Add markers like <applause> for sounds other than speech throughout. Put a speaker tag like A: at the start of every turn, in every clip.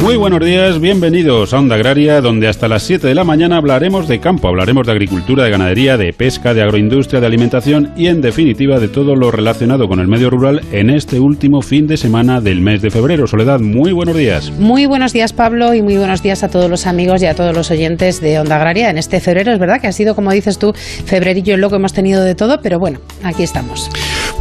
A: Muy buenos días, bienvenidos a Onda Agraria, donde hasta las 7 de la mañana hablaremos de campo, hablaremos de agricultura, de ganadería, de pesca, de agroindustria, de alimentación y en definitiva de todo lo relacionado con el medio rural en este último fin de semana del mes de febrero. Soledad, muy buenos días.
B: Muy buenos días Pablo y muy buenos días a todos los amigos y a todos los oyentes de Onda Agraria en este febrero. Es verdad que ha sido, como dices tú, febrerillo loco, hemos tenido de todo, pero bueno, aquí estamos.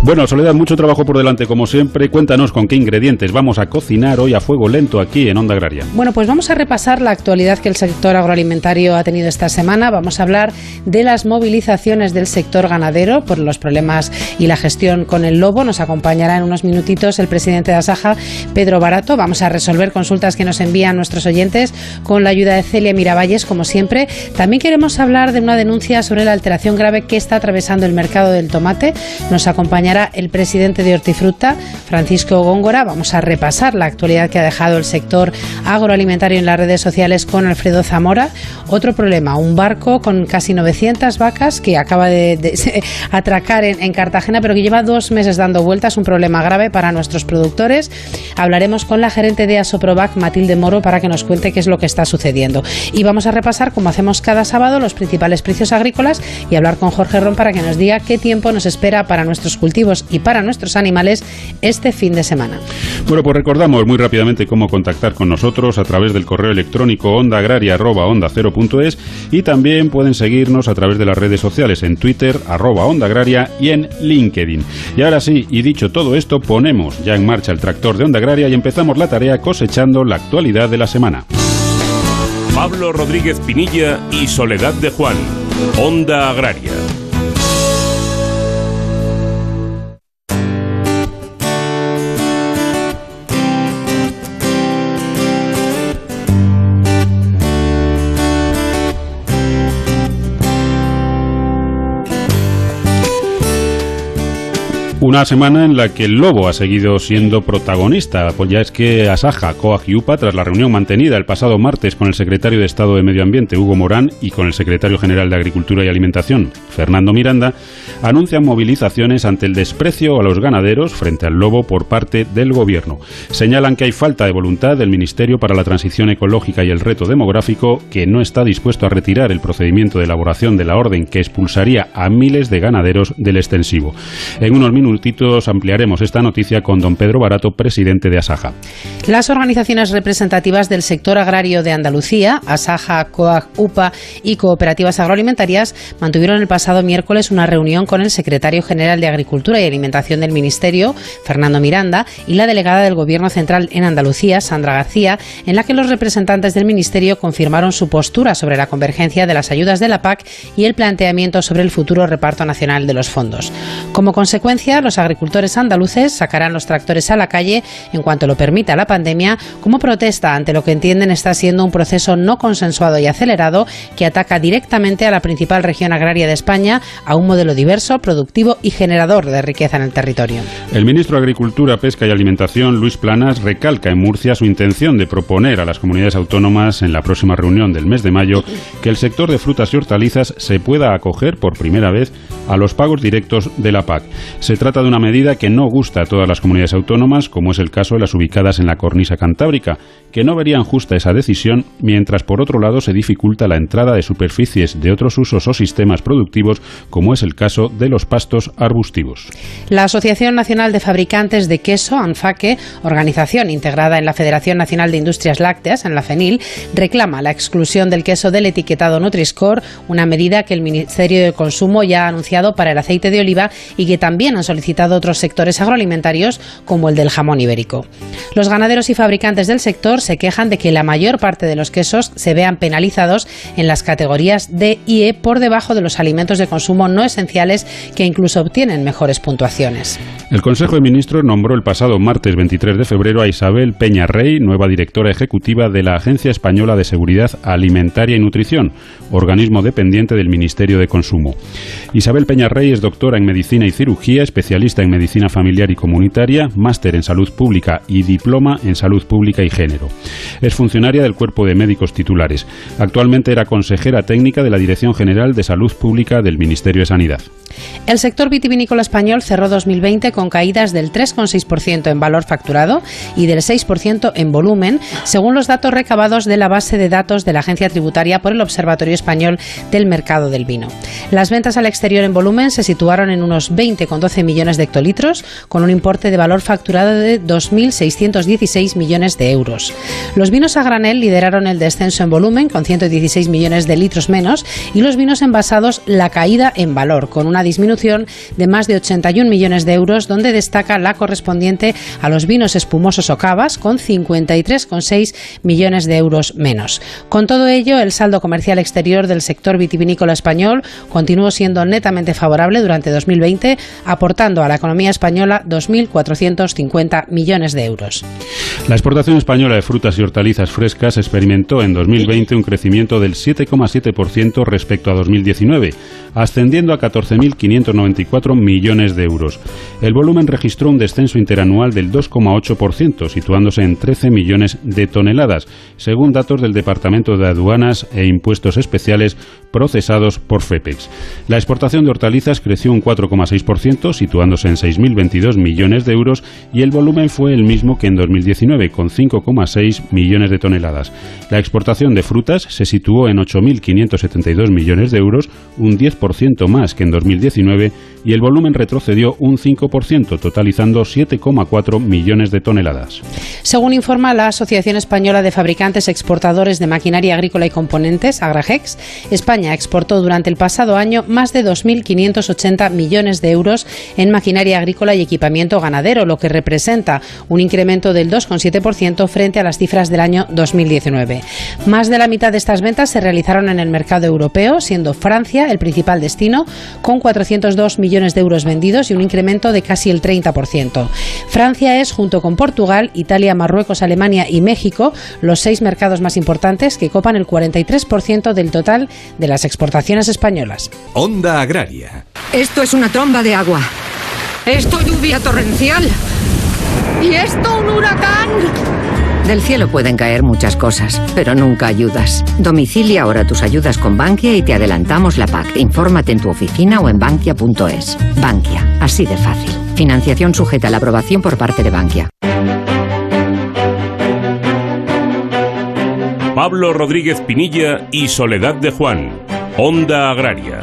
A: Bueno, Soledad, mucho trabajo por delante como siempre. Cuéntanos con qué ingredientes vamos a cocinar hoy a fuego lento aquí en Onda Agraria.
B: Bueno, pues vamos a repasar la actualidad que el sector agroalimentario ha tenido esta semana. Vamos a hablar de las movilizaciones del sector ganadero por los problemas y la gestión con el lobo. Nos acompañará en unos minutitos el presidente de Asaja, Pedro Barato. Vamos a resolver consultas que nos envían nuestros oyentes con la ayuda de Celia Miravalles, como siempre. También queremos hablar de una denuncia sobre la alteración grave que está atravesando el mercado del tomate. Nos acompañará el presidente de Hortifruta, Francisco Góngora. Vamos a repasar la actualidad que ha dejado el sector agroalimentario en las redes sociales con Alfredo Zamora. Otro problema, un barco con casi 900 vacas que acaba de, <laughs> atracar en, Cartagena, pero que lleva dos meses dando vueltas, un problema grave para nuestros productores. Hablaremos con la gerente de Asoprovac, Matilde Moro, para que nos cuente qué es lo que está sucediendo. Y vamos a repasar, como hacemos cada sábado, los principales precios agrícolas y hablar con Jorge Ron para que nos diga qué tiempo nos espera para nuestros cultivos y para nuestros animales este fin de semana.
A: Bueno, pues recordamos muy rápidamente cómo contactar con nosotros a través del correo electrónico ondaagraria.onda0.es y también pueden seguirnos a través de las redes sociales en Twitter, arroba Onda Agraria y en LinkedIn. Y ahora sí, y dicho todo esto, ponemos ya en marcha el tractor de Onda Agraria y empezamos la tarea cosechando la actualidad de la semana.
C: Pablo Rodríguez Pinilla y Soledad de Juan, Onda Agraria.
A: Una semana en la que el lobo ha seguido siendo protagonista, pues ya es que Asaja, Coag y UPA, tras la reunión mantenida el pasado martes con el secretario de Estado de Medio Ambiente, Hugo Morán, y con el secretario general de Agricultura y Alimentación, Fernando Miranda, anuncian movilizaciones ante el desprecio a los ganaderos frente al lobo por parte del Gobierno. Señalan que hay falta de voluntad del Ministerio para la Transición Ecológica y el Reto Demográfico, que no está dispuesto a retirar el procedimiento de elaboración de la orden que expulsaría a miles de ganaderos del extensivo. En unos minutos ampliaremos esta noticia con don Pedro Barato, presidente de Asaja.
B: Las organizaciones representativas del sector agrario de Andalucía, Asaja, COAG, UPA y cooperativas agroalimentarias, mantuvieron el pasado miércoles una reunión con el secretario general de Agricultura y Alimentación del Ministerio, Fernando Miranda, y la delegada del Gobierno Central en Andalucía, Sandra García, en la que los representantes del Ministerio confirmaron su postura sobre la convergencia de las ayudas de la PAC y el planteamiento sobre el futuro reparto nacional de los fondos. Como consecuencia, los agricultores andaluces sacarán los tractores a la calle en cuanto lo permita la pandemia como protesta ante lo que entienden está siendo un proceso no consensuado y acelerado que ataca directamente a la principal región agraria de España, a un modelo diverso, productivo y generador de riqueza en el territorio.
A: El ministro de Agricultura, Pesca y Alimentación, Luis Planas, recalca en Murcia su intención de proponer a las comunidades autónomas en la próxima reunión del mes de mayo que el sector de frutas y hortalizas se pueda acoger por primera vez a los pagos directos de la PAC. De una medida que no gusta a todas las comunidades autónomas, como es el caso de las ubicadas en la cornisa cantábrica, que no verían justa esa decisión, mientras por otro lado se dificulta la entrada de superficies de otros usos o sistemas productivos, como es el caso de los pastos arbustivos.
B: La Asociación Nacional de Fabricantes de Queso, ANFAQUE, organización integrada en la Federación Nacional de Industrias Lácteas, en la FENIL, reclama la exclusión del queso del etiquetado Nutri-Score, una medida que el Ministerio de Consumo ya ha anunciado para el aceite de oliva y que también han solicitado citado otros sectores agroalimentarios como el del jamón ibérico. Los ganaderos y fabricantes del sector se quejan de que la mayor parte de los quesos se vean penalizados en las categorías D y E por debajo de los alimentos de consumo no esenciales que incluso obtienen mejores puntuaciones.
A: El Consejo de Ministros nombró el pasado martes 23 de febrero a Isabel Peña Rey, nueva directora ejecutiva de la Agencia Española de Seguridad Alimentaria y Nutrición, organismo dependiente del Ministerio de Consumo. Isabel Peña Rey es doctora en Medicina y Cirugía, especialista especialista en medicina familiar y comunitaria, máster en salud pública y diploma en salud pública y género. Es funcionaria del Cuerpo de Médicos Titulares. Actualmente era consejera técnica de la Dirección General de Salud Pública del Ministerio de Sanidad.
B: El sector vitivinícola español cerró 2020 con caídas del 3,6% en valor facturado y del 6% en volumen, según los datos recabados de la base de datos de la Agencia Tributaria por el Observatorio Español del Mercado del Vino. Las ventas al exterior en volumen se situaron en unos 20,12 millones de hectolitros, con un importe de valor facturado de 2.616 millones de euros. Los vinos a granel lideraron el descenso en volumen, con 116 millones de litros menos, y los vinos envasados la caída en valor, con una disminución de más de 81 millones de euros, donde destaca la correspondiente a los vinos espumosos o cavas, con 53,6 millones de euros menos. Con todo ello, el saldo comercial exterior del sector vitivinícola español continuó siendo netamente favorable durante 2020, aportando a la economía española 2.450 millones de euros.
A: La exportación española de frutas y hortalizas frescas experimentó en 2020 un crecimiento del 7,7% respecto a 2019, ascendiendo a 14.594 millones de euros. El volumen registró un descenso interanual del 2,8%, situándose en 13 millones de toneladas, según datos del Departamento de Aduanas e Impuestos Especiales procesados por FEPEX. La exportación de hortalizas creció un 4,6%, situándose en 6.022 millones de euros, y el volumen fue el mismo que en 2019, con 5,6 millones de toneladas. La exportación de frutas se situó en 8.572 millones de euros, un 10% más que en 2019, y el volumen retrocedió un 5%, totalizando 7,4 millones de toneladas.
B: Según informa la Asociación Española de Fabricantes Exportadores de Maquinaria Agrícola y Componentes, Agrajex, España exportó durante el pasado año más de 2.580 millones de euros en maquinaria agrícola y equipamiento ganadero, lo que representa un incremento del 2,7% frente a las cifras del año 2019. Más de la mitad de estas ventas se realizaron en el mercado europeo, siendo Francia el principal destino, con 402 millones de euros vendidos y un incremento de casi el 30%. Francia es, junto con Portugal, Italia, Marruecos, Alemania y México, los seis mercados más importantes que copan el 43% del total de las exportaciones españolas.
D: Onda Agraria.
E: Esto es una tromba de agua. Esto lluvia torrencial. ¿Y esto un huracán?
F: Del cielo pueden caer muchas cosas, pero nunca ayudas. Domicilia ahora tus ayudas con Bankia y te adelantamos la PAC. Infórmate en tu oficina o en bankia.es. Bankia, así de fácil. Financiación sujeta a la aprobación por parte de Bankia.
C: Pablo Rodríguez Pinilla y Soledad de Juan. Onda Agraria.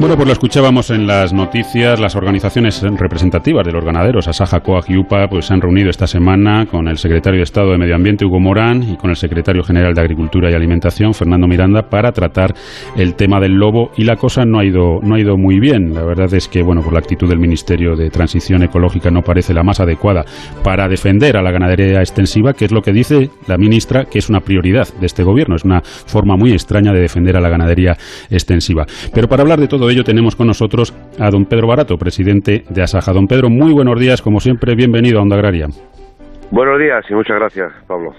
A: Bueno, pues lo escuchábamos en las noticias. Las organizaciones representativas de los ganaderos, Asaja, Coag y UPA, pues se han reunido esta semana con el secretario de Estado de Medio Ambiente, Hugo Morán, y con el secretario general de Agricultura y Alimentación, Fernando Miranda, para tratar el tema del lobo. Y la cosa no ha ido, no ha ido muy bien. La verdad es que, bueno, por la actitud del Ministerio de Transición Ecológica no parece la más adecuada para defender a la ganadería extensiva, que es lo que dice la ministra, que es una prioridad de este gobierno. Es una forma muy extraña de defender a la ganadería extensiva. Pero para hablar de todo ello tenemos con nosotros a don Pedro Barato, presidente de Asaja. Don Pedro, muy buenos días, como siempre, bienvenido a Onda Agraria.
G: Buenos días y muchas gracias, Pablo.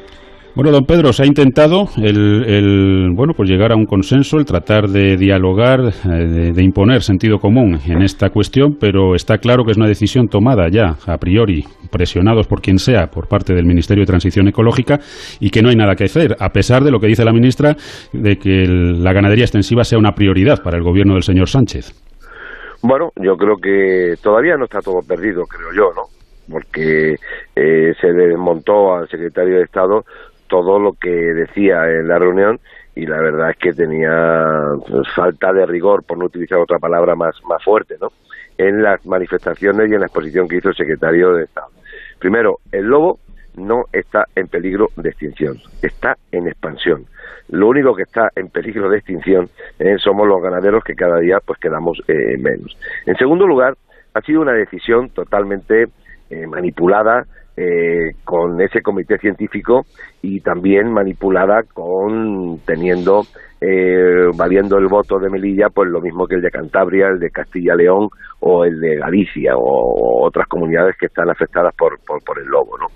A: Bueno, don Pedro, se ha intentado el, bueno, pues llegar a un consenso, el tratar de dialogar, eh, de, imponer sentido común en esta cuestión, pero está claro que es una decisión tomada ya a priori, presionados por quien sea, por parte del Ministerio de Transición Ecológica, y que no hay nada que hacer, a pesar de lo que dice la ministra de que la ganadería extensiva sea una prioridad para el gobierno del señor Sánchez.
G: Bueno, yo creo que todavía no está todo perdido, creo yo, ¿no? Porque eh, se desmontó al secretario de Estado todo lo que decía en la reunión y la verdad es que tenía pues, falta de rigor, por no utilizar otra palabra más, más fuerte, ¿no? en las manifestaciones y en la exposición que hizo el secretario de Estado. Primero, el lobo no está en peligro de extinción, está en expansión. Lo único que está en peligro de extinción eh, somos los ganaderos que cada día pues quedamos eh, menos. En segundo lugar, ha sido una decisión totalmente eh, manipulada eh, con ese comité científico y también manipulada con teniendo eh, valiendo el voto de Melilla pues lo mismo que el de Cantabria, el de Castilla-León o el de Galicia o, otras comunidades que están afectadas por, por, el lobo, ¿no?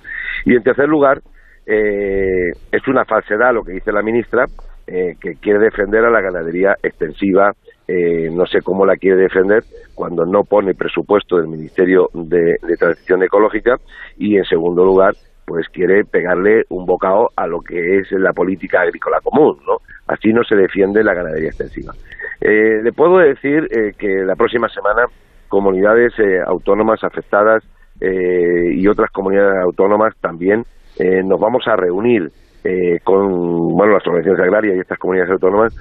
G: Y en tercer lugar, es una falsedad lo que dice la ministra, que quiere defender a la ganadería extensiva eh, no sé cómo la quiere defender cuando no pone presupuesto del Ministerio de, Transición Ecológica y, en segundo lugar, pues quiere pegarle un bocado a lo que es la política agrícola común, ¿no? Así no se defiende la ganadería extensiva. Eh, le puedo decir eh, que la próxima semana comunidades autónomas afectadas y otras comunidades autónomas también nos vamos a reunir con bueno las organizaciones agrarias y estas comunidades autónomas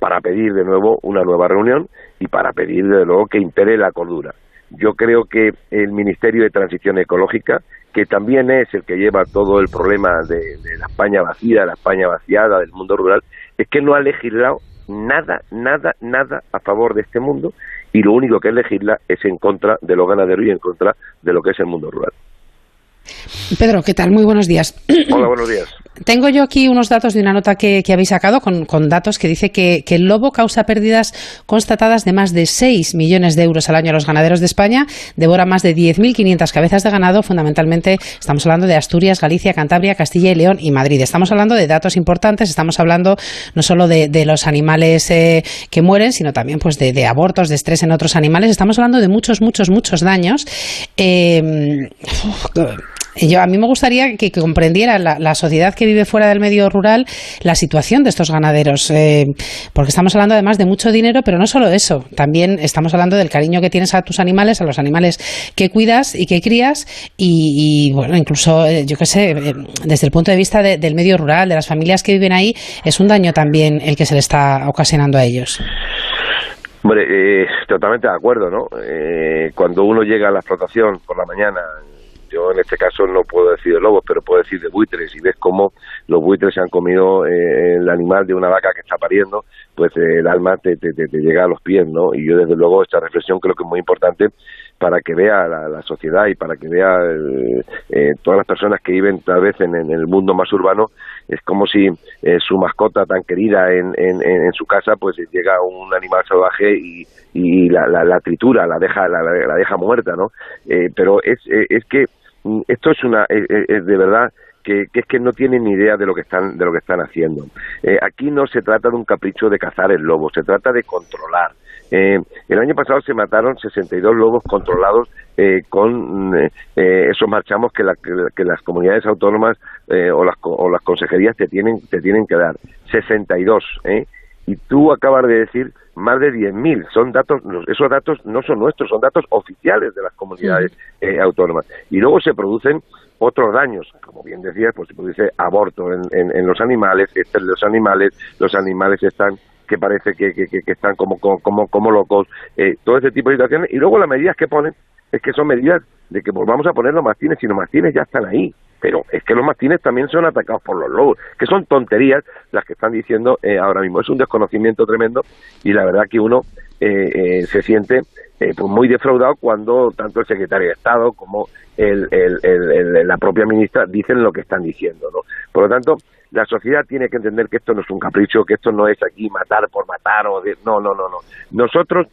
G: para pedir de nuevo una nueva reunión y para pedir de nuevo que impere la cordura. Yo creo que el Ministerio de Transición Ecológica, que también es el que lleva todo el problema de, la España vacía, la España vaciada, del mundo rural, es que no ha legislado nada, nada, nada a favor de este mundo y lo único que legisla es en contra de los ganaderos y en contra de lo que es el mundo rural.
B: Pedro, ¿qué tal? Muy buenos días.
G: Hola, buenos días. <clears throat>
B: Tengo yo aquí unos datos de una nota que, habéis sacado con, datos que dice que, el lobo causa pérdidas constatadas de más de 6 millones de euros al año a los ganaderos de España, devora más de 10.500 cabezas de ganado, fundamentalmente estamos hablando de Asturias, Galicia, Cantabria, Castilla y León y Madrid. Estamos hablando de datos importantes, estamos hablando no solo de, los animales eh, que mueren, sino también pues de, abortos, de estrés en otros animales. Estamos hablando de muchos, muchos, muchos daños. Eh, yo, a mí me gustaría que, comprendiera la, sociedad que vive fuera del medio rural la situación de estos ganaderos, eh, porque estamos hablando además de mucho dinero, pero no solo eso, también estamos hablando del cariño que tienes a tus animales, a los animales que cuidas y que crías, y, bueno, incluso, eh, yo qué sé, eh, desde el punto de vista del medio rural, de las familias que viven ahí, es un daño también el que se le está ocasionando a ellos.
G: Hombre, totalmente de acuerdo, ¿no? cuando uno llega a la explotación por la mañana, yo en este caso no puedo decir de lobos, pero puedo decir de buitres, y ves cómo los buitres se han comido eh, el animal de una vaca que está pariendo, pues eh, el alma te, te, te, llega a los pies, ¿no? Y yo desde luego esta reflexión creo que es muy importante para que vea la, sociedad y para que vea eh, todas las personas que viven tal vez en, el mundo más urbano, es como si su mascota tan querida en, en, su casa, pues llega un animal salvaje y, y la, la, tritura, la deja, la, la deja muerta, ¿no? pero es, es que esto es una es, de verdad que, es que no tienen ni idea de lo que están de lo que están haciendo. Eh, aquí no se trata de un capricho de cazar el lobo, se trata de controlar. Eh, el año pasado se mataron 62 lobos controlados eh, con esos marchamos que, que, las comunidades autónomas o las, o las consejerías te tienen te tienen que dar 62 y tú acabas de decir más de 10.000. Son datos, esos datos no son nuestros, son datos oficiales de las comunidades eh, autónomas. Y luego se producen otros daños, como bien decías, pues se produce aborto en, en, los animales, los animales, los animales están que parece que, que, están como, como, como locos, eh, todo ese tipo de situaciones. Y luego las medidas que ponen es que son medidas de que volvamos a poner los mastines y los mastines ya están ahí. Pero es que los mastines también son atacados por los lobos, que son tonterías las que están diciendo eh, ahora mismo. Es un desconocimiento tremendo y la verdad que uno eh, eh, se siente pues muy defraudado cuando tanto el secretario de Estado como el, la propia ministra dicen lo que están diciendo. ¿no? Por lo tanto, la sociedad tiene que entender que esto no es un capricho, que esto no es aquí matar por matar o de... no, no, no, no. Nosotros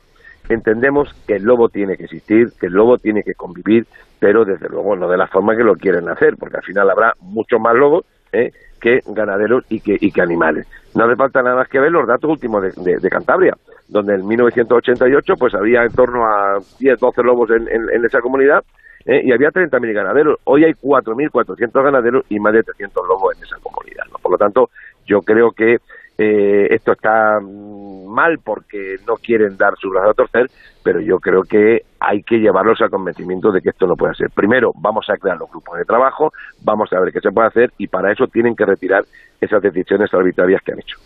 G: entendemos que el lobo tiene que existir, que el lobo tiene que convivir, pero desde luego no de la forma que lo quieren hacer, porque al final habrá muchos más lobos ¿eh? que ganaderos y que, y que animales. No hace falta nada más que ver los datos últimos de, Cantabria, donde en 1988 pues había en torno a 10, 12 lobos en, esa comunidad ¿eh? y había 30.000 ganaderos. Hoy hay 4.400 ganaderos y más de 300 lobos en esa comunidad. Por lo tanto, yo creo que eh, esto está mm, mal porque no quieren dar su brazo a torcer, pero yo creo que hay que llevarlos al convencimiento de que esto no puede ser. Primero, vamos a crear los grupos de trabajo, vamos a ver qué se puede hacer y para eso tienen que retirar esas decisiones arbitrarias que han hecho.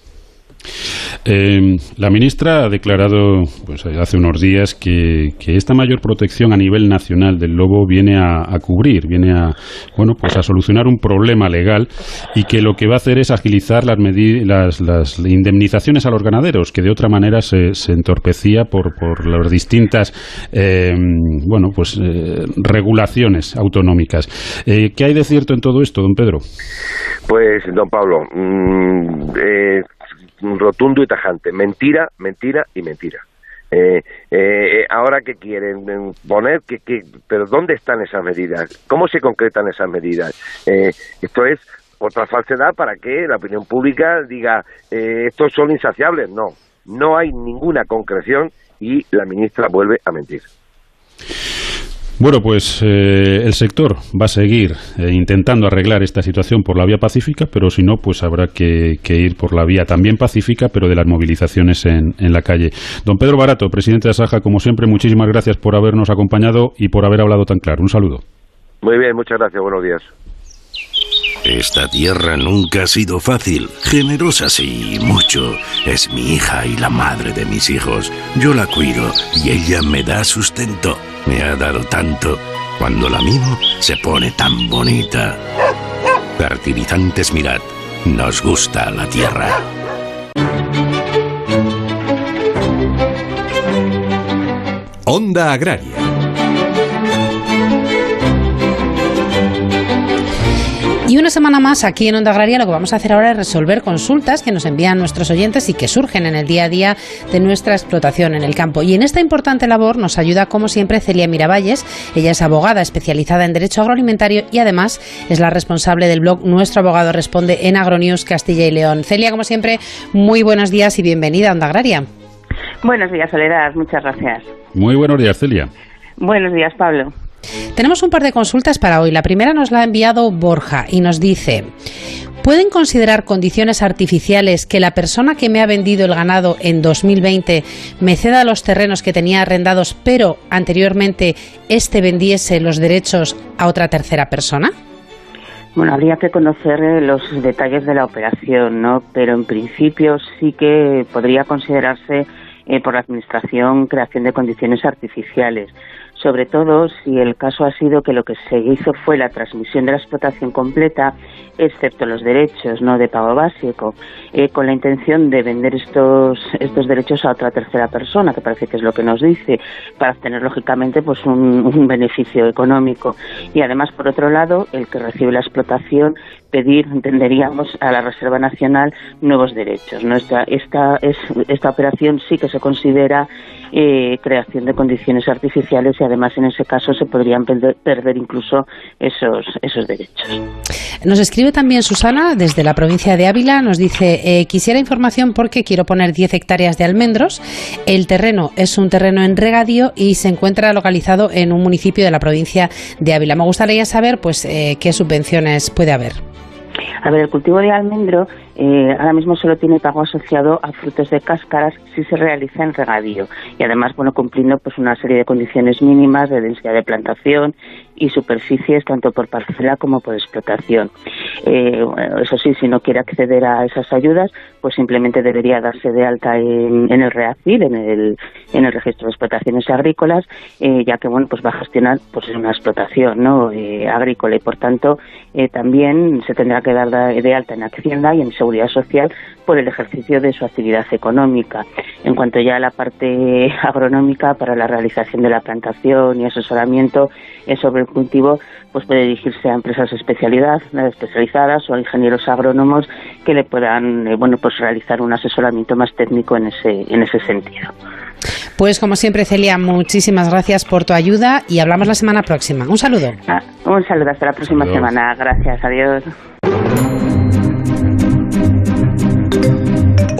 A: Eh, la ministra ha declarado pues, hace unos días que, esta mayor protección a nivel nacional del lobo viene a, cubrir, viene a, bueno, pues a solucionar un problema legal y que lo que va a hacer es agilizar las, las, las indemnizaciones a los ganaderos, que de otra manera se, entorpecía por, por las distintas eh, bueno, pues, eh, regulaciones autonómicas. ¿Qué hay de cierto en todo esto, don Pedro?
G: Pues, don Pablo, mmm, rotundo y tajante. Mentira, mentira y mentira. Eh, eh, ahora que quieren poner, que, que, pero ¿dónde están esas medidas? ¿Cómo se concretan esas medidas? Eh, esto es otra falsedad para que la opinión pública diga eh, estos son insaciables. No, no hay ninguna concreción y la ministra vuelve a mentir.
A: Bueno, pues eh, el sector va a seguir eh, intentando arreglar esta situación por la vía pacífica, pero si no, pues habrá que, ir por la vía también pacífica, pero de las movilizaciones en, en, la calle. Don Pedro Barato, presidente de Asaja, como siempre, muchísimas gracias por habernos acompañado y por haber hablado tan claro. Un saludo.
G: Muy bien, muchas gracias. Buenos días.
D: Esta tierra nunca ha sido fácil, generosa sí, mucho. Es mi hija y la madre de mis hijos. Yo la cuido y ella me da sustento. Me ha dado tanto. Cuando la mimo, se pone tan bonita. Fertilizantes Mirad, nos gusta la tierra.
C: Onda Agraria
B: Y una semana más aquí en Onda Agraria lo que vamos a hacer ahora es resolver consultas que nos envían nuestros oyentes y que surgen en el día a día de nuestra explotación en el campo. Y en esta importante labor nos ayuda como siempre Celia Miravalles. Ella es abogada especializada en Derecho Agroalimentario y además es la responsable del blog Nuestro Abogado Responde en Agronews Castilla y León. Celia, como siempre, muy buenos días y bienvenida a Onda Agraria.
H: Buenos días, Soledad. Muchas gracias.
A: Muy buenos días, Celia.
H: Buenos días, Pablo.
B: Tenemos un par de consultas para hoy. La primera nos la ha enviado Borja y nos dice, ¿pueden considerar condiciones artificiales que la persona que me ha vendido el ganado en 2020 me ceda los terrenos que tenía arrendados, pero anteriormente éste vendiese los derechos a otra tercera persona?
H: Bueno, habría que conocer eh, los detalles de la operación, ¿no? Pero en principio sí que podría considerarse eh, por la Administración creación de condiciones artificiales sobre todo si el caso ha sido que lo que se hizo fue la transmisión de la explotación completa, excepto los derechos no de pago básico, eh, con la intención de vender estos, estos derechos a otra tercera persona, que parece que es lo que nos dice, para obtener lógicamente pues un, beneficio económico. Y además, por otro lado, el que recibe la explotación pedir, entenderíamos, a la Reserva Nacional nuevos derechos. ¿no? Esta, esta, es, esta operación sí que se considera eh, creación de condiciones artificiales y además en ese caso se podrían perder, incluso esos, esos derechos.
B: Nos escribe también Susana desde la provincia de Ávila, nos dice, eh, quisiera información porque quiero poner 10 hectáreas de almendros. El terreno es un terreno en regadío y se encuentra localizado en un municipio de la provincia de Ávila. Me gustaría saber pues eh, qué subvenciones puede haber.
H: A ver, el cultivo de almendro eh, ahora mismo solo tiene pago asociado a frutos de cáscaras si se realiza en regadío y además, bueno, cumpliendo pues una serie de condiciones mínimas de densidad de plantación y superficies tanto por parcela como por explotación. Eh, eso sí, si no quiere acceder a esas ayudas, pues simplemente debería darse de alta en, el REACID, en el, en el registro de explotaciones agrícolas, eh, ya que bueno, pues va a gestionar pues una explotación ¿no? Eh, agrícola y por tanto también se tendrá que dar de alta en Hacienda y en Seguridad Social por el ejercicio de su actividad económica. En cuanto ya a la parte <laughs> agronómica para la realización de la plantación y asesoramiento sobre el cultivo, pues puede dirigirse a empresas especialidad, especializadas o a ingenieros agrónomos que le puedan eh, bueno, pues realizar un asesoramiento más técnico en ese, en ese sentido.
B: Pues como siempre, Celia, muchísimas gracias por tu ayuda y hablamos la semana próxima. Un saludo.
H: Ah, un saludo hasta la próxima semana. Gracias, adiós.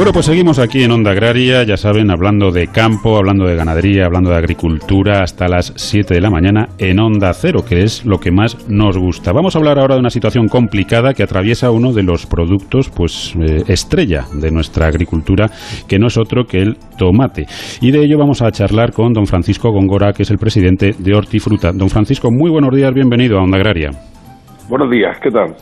A: Bueno, pues seguimos aquí en Onda Agraria, ya saben, hablando de campo, hablando de ganadería, hablando de agricultura hasta las 7 de la mañana en Onda Cero, que es lo que más nos gusta. Vamos a hablar ahora de una situación complicada que atraviesa uno de los productos pues eh, estrella de nuestra agricultura, que no es otro que el tomate. Y de ello vamos a charlar con don Francisco Góngora, que es el presidente de Hortifruta. Don Francisco, muy buenos días, bienvenido a Onda Agraria.
I: Buenos días, ¿qué tal?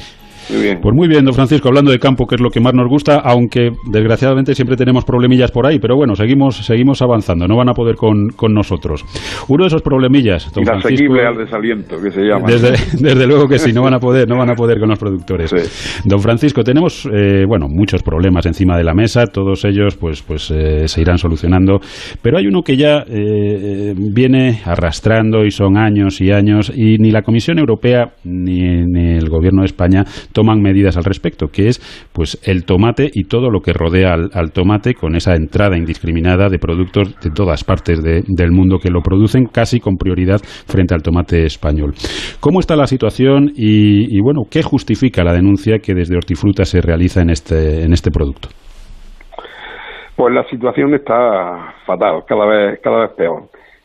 A: Muy bien. Pues muy bien, don Francisco, hablando de campo, que es lo que más nos gusta, aunque desgraciadamente siempre tenemos problemillas por ahí, pero bueno, seguimos seguimos avanzando, no van a poder con, con nosotros. Uno de esos problemillas,
I: don Francisco, al desaliento, que se llama.
A: Desde, <laughs> desde, luego que sí, no van a poder, no van a <laughs> poder con los productores. Don Francisco, tenemos, eh, bueno, muchos problemas encima de la mesa, todos ellos pues, pues eh, se irán solucionando, pero hay uno que ya eh, viene arrastrando y son años y años y ni la Comisión Europea ni, ni el gobierno de España toman medidas al respecto, que es pues el tomate y todo lo que rodea al, tomate con esa entrada indiscriminada de productos de todas partes del mundo que lo producen casi con prioridad frente al tomate español. ¿Cómo está la situación y, bueno, qué justifica la denuncia que desde Hortifruta se realiza en este, en este producto?
I: Pues la situación está fatal, cada vez, cada vez peor.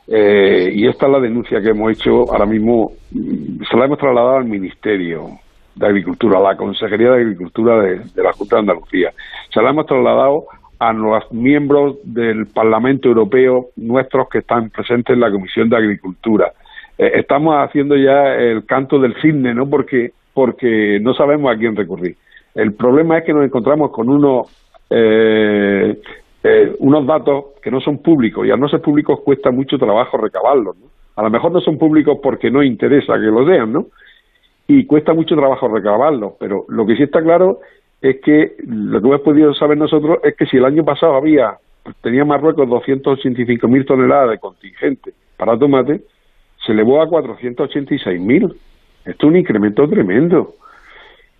I: Eh, y esta es la denuncia que hemos hecho ahora mismo, se la hemos trasladado al Ministerio de Agricultura, la Consejería de Agricultura de, la Junta de Andalucía. Se la hemos trasladado a los miembros del Parlamento Europeo nuestros que están presentes en la Comisión de Agricultura. Eh, estamos haciendo ya el canto del cisne, ¿no? Porque, porque no sabemos a quién recurrir. El problema es que nos encontramos con unos eh, eh, unos datos que no son públicos y al no ser públicos cuesta mucho trabajo recabarlos. ¿no? A lo mejor no son públicos porque no interesa que los sean, ¿no? Y cuesta mucho trabajo recabarlos, pero lo que sí está claro es que lo que hemos podido saber nosotros es que si el año pasado había, tenía Marruecos 285.000 toneladas de contingente para tomate, se elevó a 486.000. Esto es un incremento tremendo.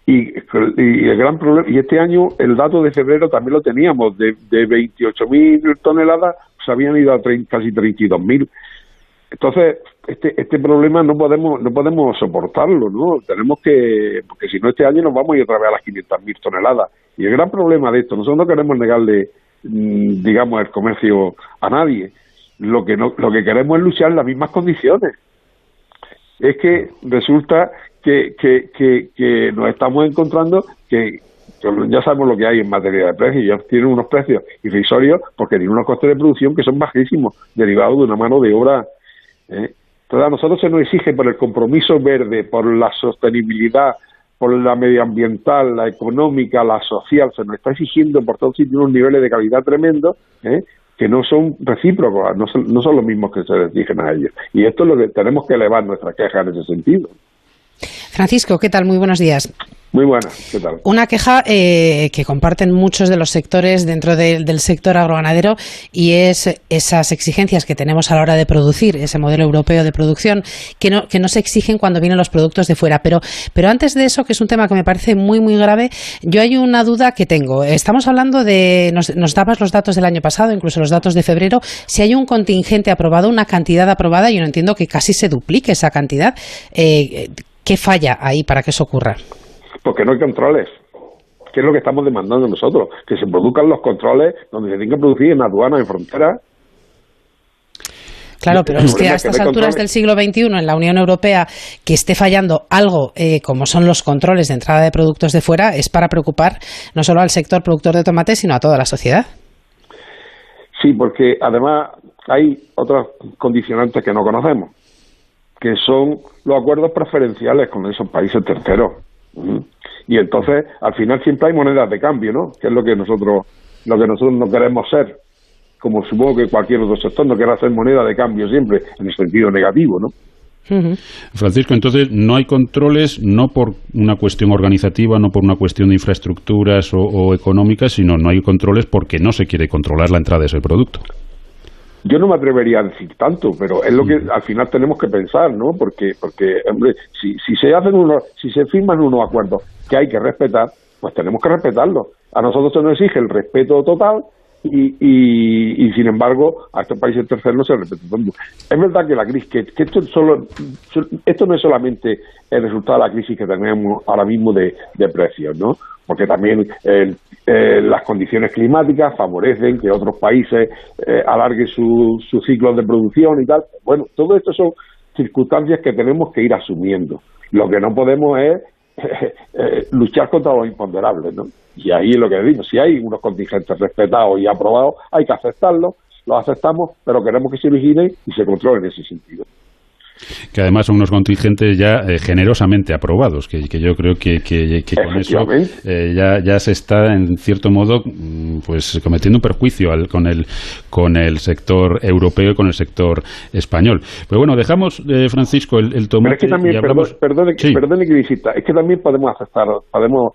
I: Y, el gran problema, y este año el dato de febrero también lo teníamos, de, de 28.000 toneladas se habían ido a casi 32.000. Entonces, este, este problema no podemos no podemos soportarlo, ¿no? Tenemos que, porque si no este año nos vamos a ir otra vez a las 500.000 toneladas. Y el gran problema de esto, nosotros no queremos negarle, mm, digamos, el comercio a nadie. Lo que, no, lo que queremos es luchar en las mismas condiciones. Es que resulta que, que, que, nos estamos encontrando que, ya sabemos lo que hay en materia de precios, ya tienen unos precios irrisorios porque tienen unos costes de producción que son bajísimos, derivados de una mano de obra. ¿Eh? Entonces a nosotros se nos exige por el compromiso verde, por la sostenibilidad, por la medioambiental, la económica, la social, se nos está exigiendo por todos sitios unos niveles de calidad tremendos, ¿eh? que no son recíprocos, no son, no son los mismos que se les exigen a ellos. Y esto es lo que tenemos que elevar nuestra queja en ese sentido.
B: Francisco, ¿qué tal? Muy buenos días.
I: Muy buena, ¿qué tal?
B: Una queja eh, que comparten muchos de los sectores dentro del sector agroganadero y es esas exigencias que tenemos a la hora de producir, ese modelo europeo de producción, que no, que no se exigen cuando vienen los productos de fuera. Pero, pero antes de eso, que es un tema que me parece muy, muy grave, yo hay una duda que tengo. Estamos hablando de, nos, nos dabas los datos del año pasado, incluso los datos de febrero, si hay un contingente aprobado, una cantidad aprobada, yo no entiendo que casi se duplique esa cantidad. Eh, ¿Qué falla ahí para que eso ocurra?
I: Porque no hay controles. ¿Qué es lo que estamos demandando nosotros? Que se produzcan los controles donde se tienen que producir en aduanas, en fronteras.
B: Claro, pero es que a estas alturas del siglo XXI en la Unión Europea que esté fallando algo eh, como son los controles de entrada de productos de fuera es para preocupar no solo al sector productor de tomate, sino a toda la sociedad.
I: Sí, porque además hay otros condicionantes que no conocemos que son los acuerdos preferenciales con esos países terceros. Y entonces, al final siempre hay monedas de cambio, ¿no? Que es lo que nosotros, lo que nosotros no queremos ser, como supongo que cualquier otro sector no quiere hacer moneda de cambio siempre, en el sentido negativo, ¿no?
A: Francisco, entonces no hay controles no por una cuestión organizativa, no por una cuestión de infraestructuras o, o económicas, sino no hay controles porque no se quiere controlar la entrada de ese producto.
I: Yo no me atrevería a decir tanto, pero es lo que al final tenemos que pensar, ¿no? Porque, porque hombre, si, si se hacen unos, si se firman unos acuerdos que hay que respetar, pues tenemos que respetarlos. A nosotros se nos exige el respeto total y, y, sin embargo a estos países terceros no se respeta Es verdad que la crisis, que, esto, solo, esto no es solamente el resultado de la crisis que tenemos ahora mismo de, de precios, ¿no? Porque también eh, las condiciones climáticas favorecen que otros países eh, alarguen sus su ciclos de producción y tal. Bueno, todo esto son circunstancias que tenemos que ir asumiendo. Lo que no podemos es <laughs> eh, luchar contra los imponderables, ¿no? Y ahí es lo que digo, si hay unos contingentes respetados y aprobados, hay que aceptarlos, los aceptamos, pero queremos que se vigilen y se controlen en ese sentido
A: que además son unos contingentes ya eh, generosamente aprobados, que, yo creo que, con eso eh, ya, ya se está, en cierto modo, mm, pues cometiendo un perjuicio al, con, el, con el sector europeo y con el sector español. Pero bueno, dejamos, eh, Francisco, el, tomate...
I: es que también, perdone, que visita, es que también podemos aceptar, podemos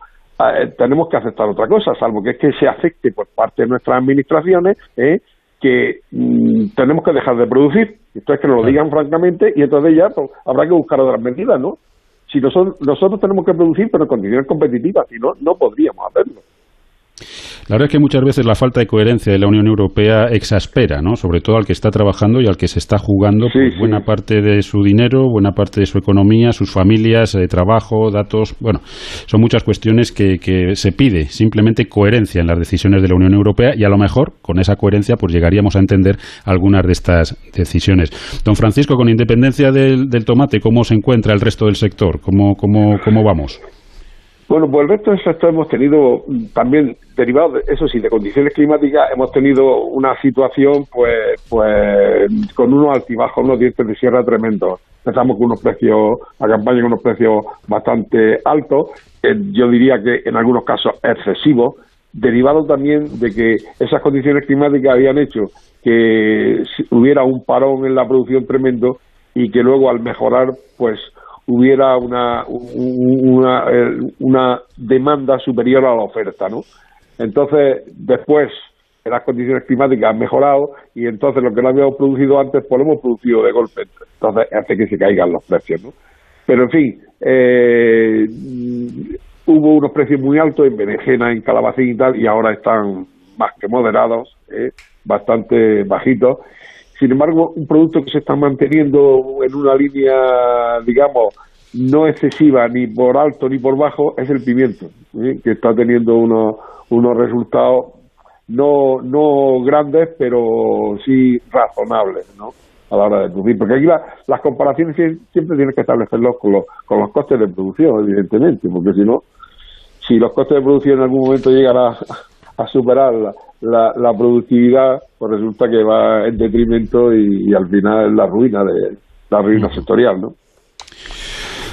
I: tenemos que aceptar otra cosa, salvo que es que se afecte por parte de nuestras administraciones, ¿eh? Que mm, tenemos que dejar de producir. Esto es que nos lo digan francamente y entonces ya pues, habrá que buscar otras medidas, ¿no? Si nosotros, nosotros tenemos que producir, pero en condiciones competitivas, si no, no podríamos hacerlo.
A: La verdad es que muchas veces la falta de coherencia de la Unión Europea exaspera, ¿no? Sobre todo al que está trabajando y al que se está jugando pues, buena parte de su dinero, buena parte de su economía, sus familias, eh, trabajo, datos. Bueno, son muchas cuestiones que, que, se pide simplemente coherencia en las decisiones de la Unión Europea y a lo mejor con esa coherencia pues llegaríamos a entender algunas de estas decisiones. Don Francisco, con independencia del, del tomate, ¿cómo se encuentra el resto del sector? ¿Cómo, cómo, cómo vamos?
I: Bueno, pues el resto del sector hemos tenido también, derivado, de, eso sí, de condiciones climáticas, hemos tenido una situación pues pues con unos altibajos, unos dientes de sierra tremendos. Empezamos con unos precios, la campaña con unos precios bastante altos, eh, yo diría que en algunos casos excesivos, derivado también de que esas condiciones climáticas habían hecho que hubiera un parón en la producción tremendo y que luego al mejorar, pues hubiera una, una, una demanda superior a la oferta, ¿no? Entonces, después, las condiciones climáticas han mejorado y entonces lo que no habíamos producido antes, pues lo hemos producido de golpe. Entonces, hace que se caigan los precios, ¿no? Pero, en fin, eh, hubo unos precios muy altos en berenjena, en calabacín y tal, y ahora están más que moderados, ¿eh? bastante bajitos sin embargo, un producto que se está manteniendo en una línea, digamos, no excesiva ni por alto ni por bajo es el pimiento, que está teniendo unos, unos resultados no, no grandes, pero sí razonables, ¿no? A la hora de producir. Porque aquí las comparaciones siempre tienes que establecerlos con los, con los costes de producción, evidentemente, porque si no, si los costes de producción en algún momento llegan a, a superar la, la, productividad, pues resulta que va en detrimento y, y al final es la ruina de la ruina sectorial, ¿no?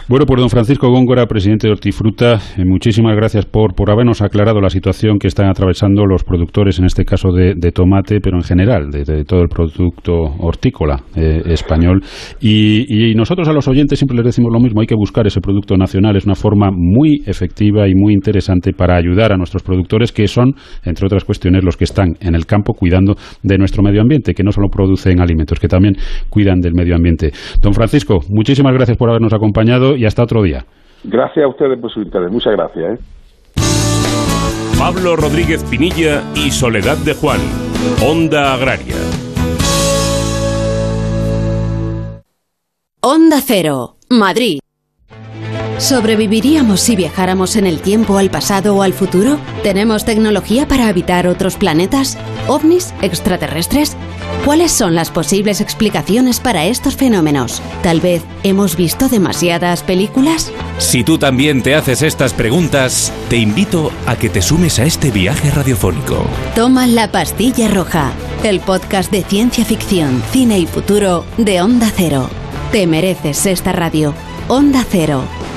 A: Bueno, pues don Francisco Góngora, presidente de Hortifruta, eh, muchísimas gracias por, por habernos aclarado la situación que están atravesando los productores, en este caso de, tomate, pero en general, de, de, todo el producto hortícola eh, español. Y, y, nosotros a los oyentes siempre les decimos lo mismo, hay que buscar ese producto nacional, es una forma muy efectiva y muy interesante para ayudar a nuestros productores, que son, entre otras cuestiones, los que están en el campo cuidando de nuestro medio ambiente, que no solo producen alimentos, que también cuidan del medio ambiente. Don Francisco, muchísimas gracias por habernos acompañado y hasta otro día.
I: Gracias a ustedes por su interés. Muchas gracias. ¿eh?
C: Pablo Rodríguez Pinilla y Soledad de Juan. Onda Agraria.
J: Onda Cero, Madrid. ¿Sobreviviríamos si viajáramos en el tiempo al pasado o al futuro? ¿Tenemos tecnología para habitar otros planetas? ¿OVNIs? ¿Extraterrestres? ¿Cuáles son las posibles explicaciones para estos fenómenos? ¿Tal vez hemos visto demasiadas películas?
K: Si tú también te haces estas preguntas, te invito a que te sumes a este viaje radiofónico.
J: Toma la pastilla roja, el podcast de ciencia ficción, cine y futuro de Onda Cero. Te mereces esta radio. Onda Cero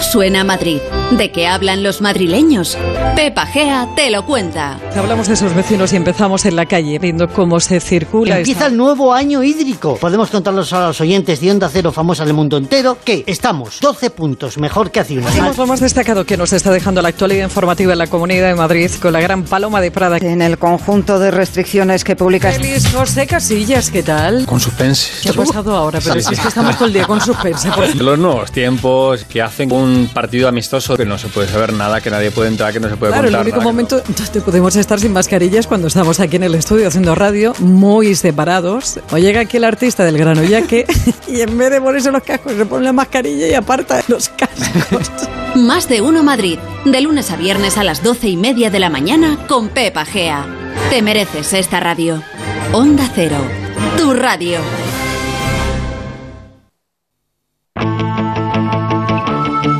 J: suena Madrid? ¿De qué hablan los madrileños? Pepa Gea te lo cuenta.
L: Hablamos de esos vecinos y empezamos en la calle viendo cómo se circula.
M: Empieza esta... el nuevo año hídrico. Podemos contarlos a los oyentes de Onda Cero famosa del mundo entero que estamos 12 puntos mejor que hace un año.
L: lo más destacado que nos está dejando la actualidad informativa en la Comunidad de Madrid con la gran Paloma de Prada.
N: En el conjunto de restricciones que publica...
L: Feliz José Casillas, ¿qué tal?
O: Con suspense.
L: ¿Qué ha pasado ahora? Pero si es que estamos todo el día con suspense. Por... <laughs>
O: Los nuevos tiempos que hacen un partido amistoso que no se puede saber nada, que nadie puede entrar, que no se puede
L: claro,
O: contar.
L: el único
O: nada,
L: momento donde podemos estar sin mascarillas cuando estamos aquí en el estudio haciendo radio, muy separados. O llega aquí el artista del grano yaque <laughs> y en vez de ponerse los cascos se pone la mascarilla y aparta los cascos. <laughs>
J: Más de uno Madrid, de lunes a viernes a las doce y media de la mañana con Pepa Gea. Te mereces esta radio. Onda Cero, tu radio.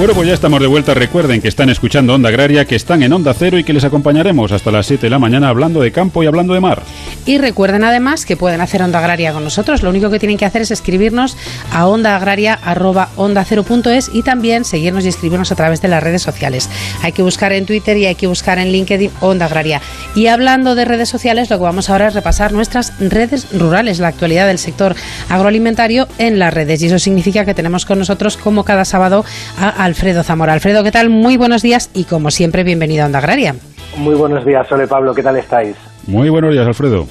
A: Bueno, pues ya estamos de vuelta. Recuerden que están escuchando Onda Agraria, que están en Onda Cero y que les acompañaremos hasta las 7 de la mañana hablando de campo y hablando de mar.
B: Y recuerden además que pueden hacer Onda Agraria con nosotros. Lo único que tienen que hacer es escribirnos a ondaagraria.onda0.es y también seguirnos y escribirnos a través de las redes sociales. Hay que buscar en Twitter y hay que buscar en LinkedIn Onda Agraria. Y hablando de redes sociales, lo que vamos ahora es repasar nuestras redes rurales, la actualidad del sector agroalimentario en las redes. Y eso significa que tenemos con nosotros, como cada sábado, a Alfredo Zamora. Alfredo, ¿qué tal? Muy buenos días y como siempre, bienvenido a Onda Agraria.
P: Muy buenos días, Sole Pablo, ¿qué tal estáis?
A: Muy buenos días, Alfredo.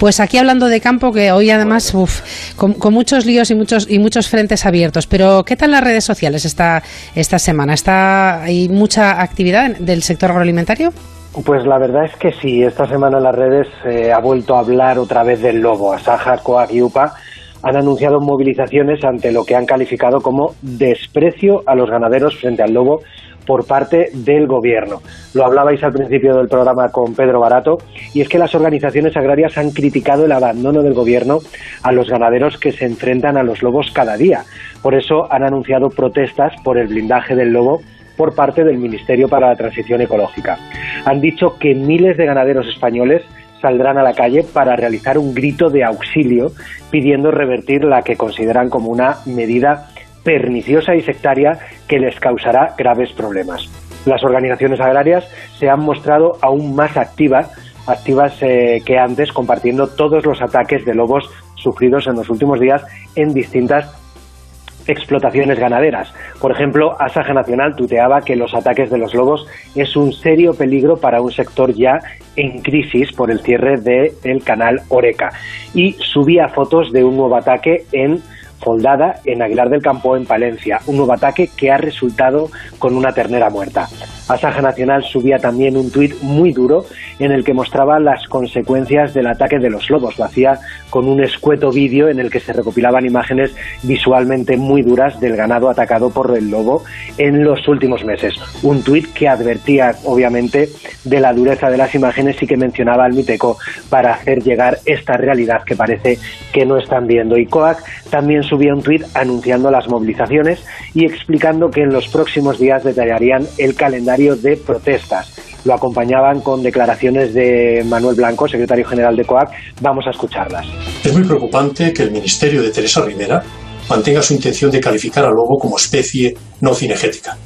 B: Pues aquí hablando de campo, que hoy además uf, con, con, muchos líos y muchos y muchos frentes abiertos. Pero ¿qué tal las redes sociales esta esta semana? ¿Está hay mucha actividad del sector agroalimentario?
P: Pues la verdad es que sí. Esta semana en las redes eh, ha vuelto a hablar otra vez del lobo. Asaja, Coag y UPA han anunciado movilizaciones ante lo que han calificado como desprecio a los ganaderos frente al lobo por parte del gobierno. Lo hablabais al principio del programa con Pedro Barato, y es que las organizaciones agrarias han criticado el abandono del gobierno a los ganaderos que se enfrentan a los lobos cada día. Por eso han anunciado protestas por el blindaje del lobo por parte del Ministerio para la Transición Ecológica. Han dicho que miles de ganaderos españoles saldrán a la calle para realizar un grito de auxilio pidiendo revertir la que consideran como una medida perniciosa y sectaria que les causará graves problemas. Las organizaciones agrarias se han mostrado aún más activas, activas eh, que antes, compartiendo todos los ataques de lobos sufridos en los últimos días en distintas explotaciones ganaderas. Por ejemplo, Asaja Nacional tuteaba que los ataques de los lobos es un serio peligro para un sector ya en crisis por el cierre del canal Oreca y subía fotos de un nuevo ataque en Foldada en Aguilar del Campo, en Palencia, un nuevo ataque que ha resultado con una ternera muerta. Asaja Nacional subía también un tuit muy duro en el que mostraba las consecuencias del ataque de los lobos. Lo hacía con un escueto vídeo en el que se recopilaban imágenes visualmente muy duras del ganado atacado por el lobo en los últimos meses. Un tuit que advertía, obviamente, de la dureza de las imágenes y que mencionaba al Miteco para hacer llegar esta realidad que parece que no están viendo. Y COAC también subía un tuit anunciando las movilizaciones y explicando que en los próximos días detallarían el calendario de protestas. Lo acompañaban con declaraciones de Manuel Blanco, secretario general de COAC. Vamos a escucharlas.
Q: Es muy preocupante que el ministerio de Teresa Rivera mantenga su intención de calificar al lobo como especie no cinegética.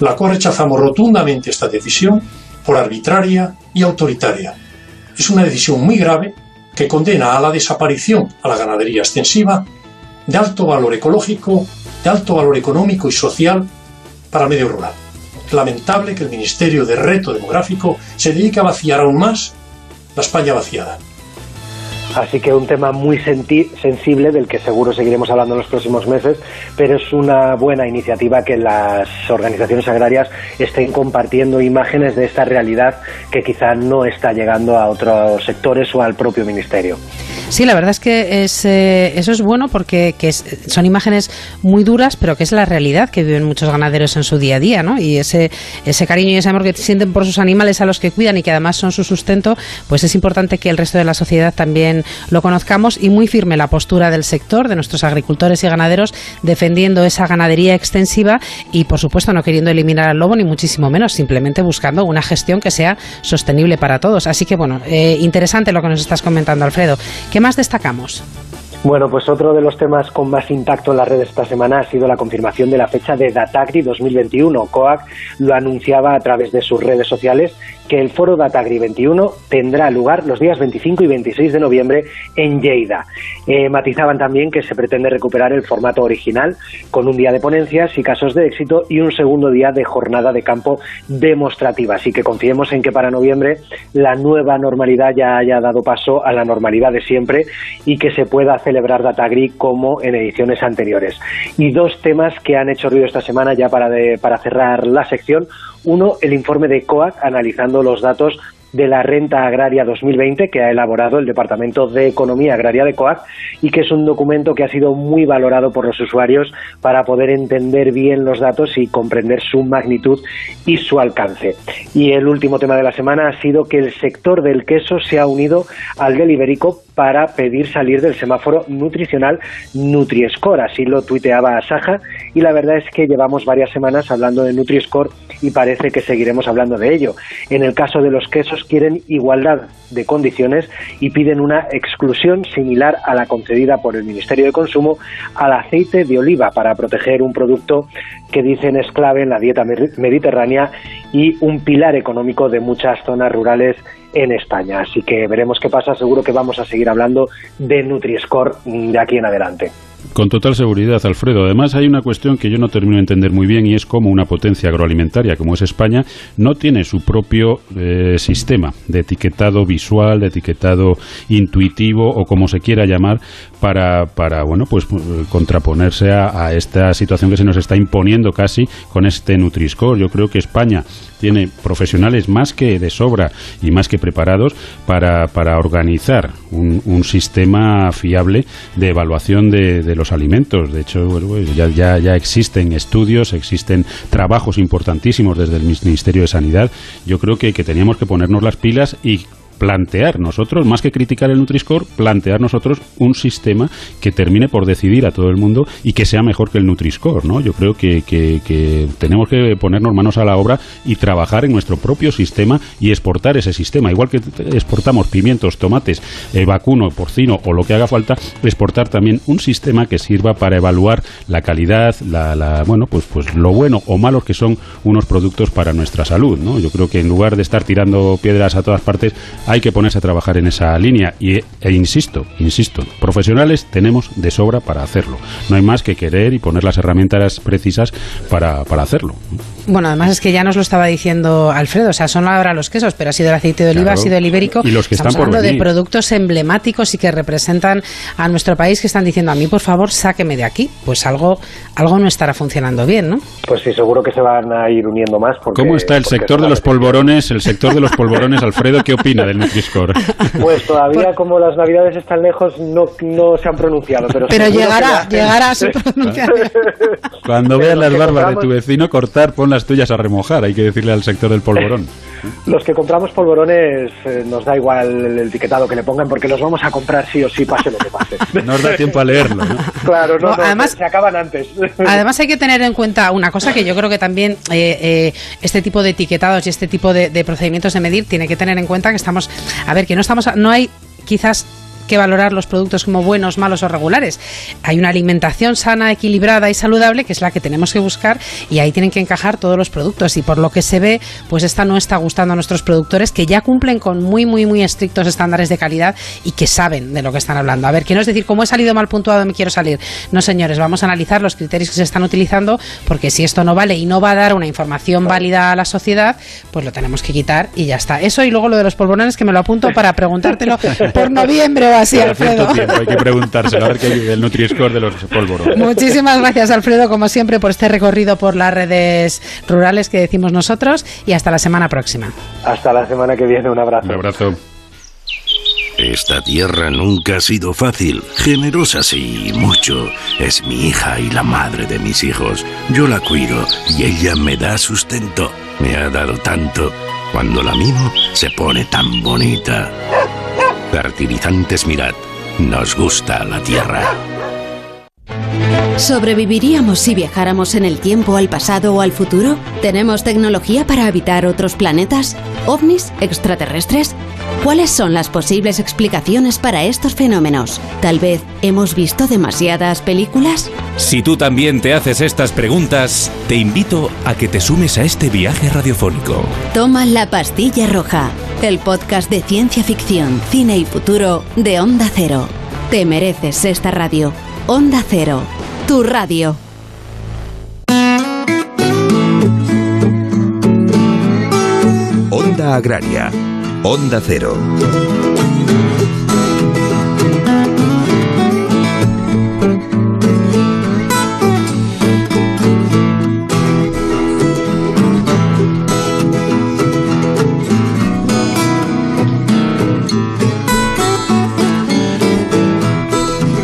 Q: La cual rechazamos rotundamente esta decisión por arbitraria y autoritaria. Es una decisión muy grave que condena a la desaparición a la ganadería extensiva de alto valor ecológico, de alto valor económico y social para el medio rural lamentable que el Ministerio de Reto Demográfico se dedique a vaciar aún más la España vaciada.
P: Así que un tema muy sensible del que seguro seguiremos hablando en los próximos meses, pero es una buena iniciativa que las organizaciones agrarias estén compartiendo imágenes de esta realidad que quizá no está llegando a otros sectores o al propio Ministerio.
B: Sí, la verdad es que eh, eso es bueno porque son imágenes muy duras, pero que es la realidad que viven muchos ganaderos en su día a día, ¿no? Y ese, ese cariño y ese amor que sienten por sus animales a los que cuidan y que además son su sustento, pues es importante que el resto de la sociedad también lo conozcamos y muy firme la postura del sector, de nuestros agricultores y ganaderos, defendiendo esa ganadería extensiva y, por supuesto, no queriendo eliminar al lobo, ni muchísimo menos, simplemente buscando una gestión que sea sostenible para todos. Así que, bueno, eh, interesante lo que nos estás comentando, Alfredo. ¿Qué más destacamos?
P: Bueno, pues otro de los temas con más impacto en las redes esta semana ha sido la confirmación de la fecha de Datagri 2021. COAC lo anunciaba a través de sus redes sociales que el foro Datagri 21 tendrá lugar los días 25 y 26 de noviembre en Lleida. Eh, matizaban también que se pretende recuperar el formato original con un día de ponencias y casos de éxito y un segundo día de jornada de campo demostrativa. Así que confiemos en que para noviembre la nueva normalidad ya haya dado paso a la normalidad de siempre y que se pueda celebrar Datagri como en ediciones anteriores. Y dos temas que han hecho ruido esta semana ya para, para cerrar la sección. Uno, el informe de COAC analizando los datos de la renta agraria 2020 que ha elaborado el Departamento de Economía Agraria de COAC y que es un documento que ha sido muy valorado por los usuarios para poder entender bien los datos y comprender su magnitud y su alcance. Y el último tema de la semana ha sido que el sector del queso se ha unido al del ibérico para pedir salir del semáforo nutricional Nutri-Score. Así lo tuiteaba Saja y la verdad es que llevamos varias semanas hablando de Nutri-Score y parece que seguiremos hablando de ello. En el caso de los quesos quieren igualdad de condiciones y piden una exclusión similar a la concedida por el Ministerio de Consumo al aceite de oliva para proteger un producto que dicen es clave en la dieta mediterránea y un pilar económico de muchas zonas rurales en España. Así que veremos qué pasa. Seguro que vamos a seguir hablando de Nutri-Score de aquí en adelante.
A: Con total seguridad, Alfredo. Además, hay una cuestión que yo no termino de entender muy bien y es cómo una potencia agroalimentaria como es España no tiene su propio eh, sistema de etiquetado visual, de etiquetado intuitivo o como se quiera llamar para, para bueno, pues eh, contraponerse a, a esta situación que se nos está imponiendo casi con este Nutri-Score. Yo creo que España tiene profesionales más que de sobra y más que preparados para, para organizar un, un sistema fiable de evaluación de, de los alimentos. De hecho, bueno, pues ya, ya, ya existen estudios, existen trabajos importantísimos desde el Ministerio de Sanidad. Yo creo que, que teníamos que ponernos las pilas y plantear nosotros, más que criticar el Nutri-Score, plantear nosotros un sistema que termine por decidir a todo el mundo y que sea mejor que el Nutri-Score, ¿no? Yo creo que, que, tenemos que ponernos manos a la obra y trabajar en nuestro propio sistema y exportar ese sistema. Igual que exportamos pimientos, tomates, eh, vacuno, porcino o lo que haga falta, exportar también un sistema que sirva para evaluar la calidad, la, la bueno, pues, pues lo bueno o malo que son unos productos para nuestra salud, ¿no? Yo creo que en lugar de estar tirando piedras a todas partes, hay que ponerse a trabajar en esa línea y, e insisto, insisto, profesionales tenemos de sobra para hacerlo. No hay más que querer y poner las herramientas precisas para, para hacerlo.
B: Bueno, además es que ya nos lo estaba diciendo Alfredo, o sea, son ahora los quesos, pero ha sido el aceite de oliva,
A: Claro.
B: ha sido el ibérico.
A: Y los que
B: Estamos
A: están por
B: hablando de
A: venir.
B: productos emblemáticos y que representan a nuestro país que están diciendo a mí, por favor, sáqueme de aquí. Pues algo, algo no estará funcionando bien, ¿no?
P: Pues sí, seguro que se van a ir uniendo más. Porque,
A: ¿Cómo está el sector de los polvorones? El sector de los polvorones, Alfredo, ¿qué opina <laughs> del Nutri-Score? <laughs>
P: Pues todavía, como las navidades están lejos, no, no se han pronunciado. Pero,
B: Pero llegará, llegará a su pronunciación.
A: Cuando veas las barbas de tu vecino cortar, pon las tuyas a remojar. Hay que decirle al sector del polvorón.
P: Los que compramos polvorones eh, nos da igual el etiquetado que le pongan porque los vamos a comprar sí o sí, pase lo que pase. <laughs>
A: No os da tiempo a leerlo, ¿no? <laughs>
P: Claro, no,
B: No,
P: no,
B: además-
P: se acaban antes. <laughs>
B: Además hay que tener en cuenta una cosa que yo creo que también eh, eh, este tipo de etiquetados y este tipo de, de procedimientos de medir tiene que tener en cuenta que estamos, a ver, que no estamos, no hay quizás que valorar los productos como buenos, malos o regulares. Hay una alimentación sana, equilibrada y saludable que es la que tenemos que buscar y ahí tienen que encajar todos los productos y por lo que se ve, pues esta no está gustando a nuestros productores que ya cumplen con muy muy muy estrictos estándares de calidad y que saben de lo que están hablando. A ver, que no es decir, como he salido mal puntuado me quiero salir. No, señores, vamos a analizar los criterios que se están utilizando porque si esto no vale y no va a dar una información válida a la sociedad, pues lo tenemos que quitar y ya está. Eso y luego lo de los polvorones que me lo apunto para preguntártelo <laughs> por noviembre así,
A: Cada cierto
B: Alfredo.
A: tiempo hay que preguntárselo, a ver qué hay del Nutri-Score de los polvorones.
B: Muchísimas gracias, Alfredo, como siempre, por este recorrido por las redes rurales que decimos nosotros y hasta la semana próxima.
P: Hasta la semana que viene, un abrazo.
A: Un abrazo.
D: Esta tierra nunca ha sido fácil, generosa sí, mucho. Es mi hija y la madre de mis hijos. Yo la cuido y ella me da sustento. Me ha dado tanto. Cuando la mimo, se pone tan bonita. Fertilizantes Mirad. Nos gusta la tierra.
J: ¿Sobreviviríamos si viajáramos en el tiempo al pasado o al futuro? ¿Tenemos tecnología para habitar otros planetas? ¿OVNIs? ¿Extraterrestres? ¿Cuáles son las posibles explicaciones para estos fenómenos? Tal vez hemos visto demasiadas películas.
K: Si tú también te haces estas preguntas, te invito a que te sumes a este viaje radiofónico.
J: Toma la pastilla roja, el podcast de ciencia ficción, cine y futuro de Onda Cero. Te mereces esta radio. Onda Cero, tu radio.
R: Onda Agraria. Onda Cero.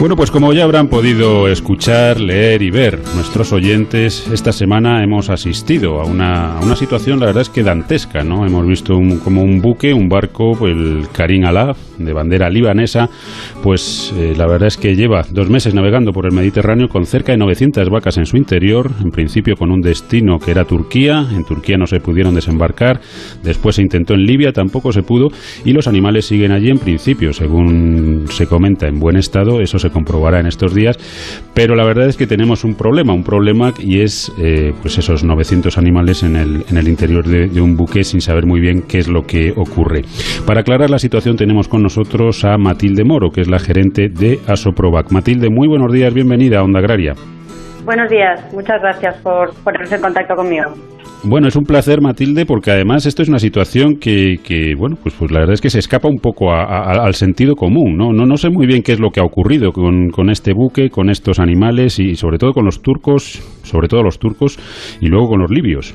A: Bueno, pues como ya habrán podido escuchar, leer y ver nuestros oyentes, esta semana hemos asistido a una, a una situación, la verdad es que dantesca, ¿no? Hemos visto un, como un buque, un barco, el Karim Alaf, de bandera libanesa, pues eh, la verdad es que lleva dos meses navegando por el Mediterráneo con cerca de 900 vacas en su interior, en principio con un destino que era Turquía, en Turquía no se pudieron desembarcar, después se intentó en Libia, tampoco se pudo, y los animales siguen allí en principio, según se comenta, en buen estado, eso se comprobará en estos días, pero la verdad es que tenemos un problema, un problema y es eh, pues esos 900 animales en el, en el interior de, un buque sin saber muy bien qué es lo que ocurre. Para aclarar la situación tenemos con nosotros a Matilde Moro, que es la gerente de Asoprovac. Matilde, muy buenos días, bienvenida a Onda Agraria.
S: Buenos días, muchas gracias por ponerse en contacto conmigo.
A: Bueno, es un placer, Matilde, porque además esto es una situación que, que bueno, pues, pues la verdad es que se escapa un poco a, al sentido común, ¿no? ¿no? No sé muy bien qué es lo que ha ocurrido con, con este buque, con estos animales y sobre todo con los turcos, sobre todo los turcos y luego con los libios.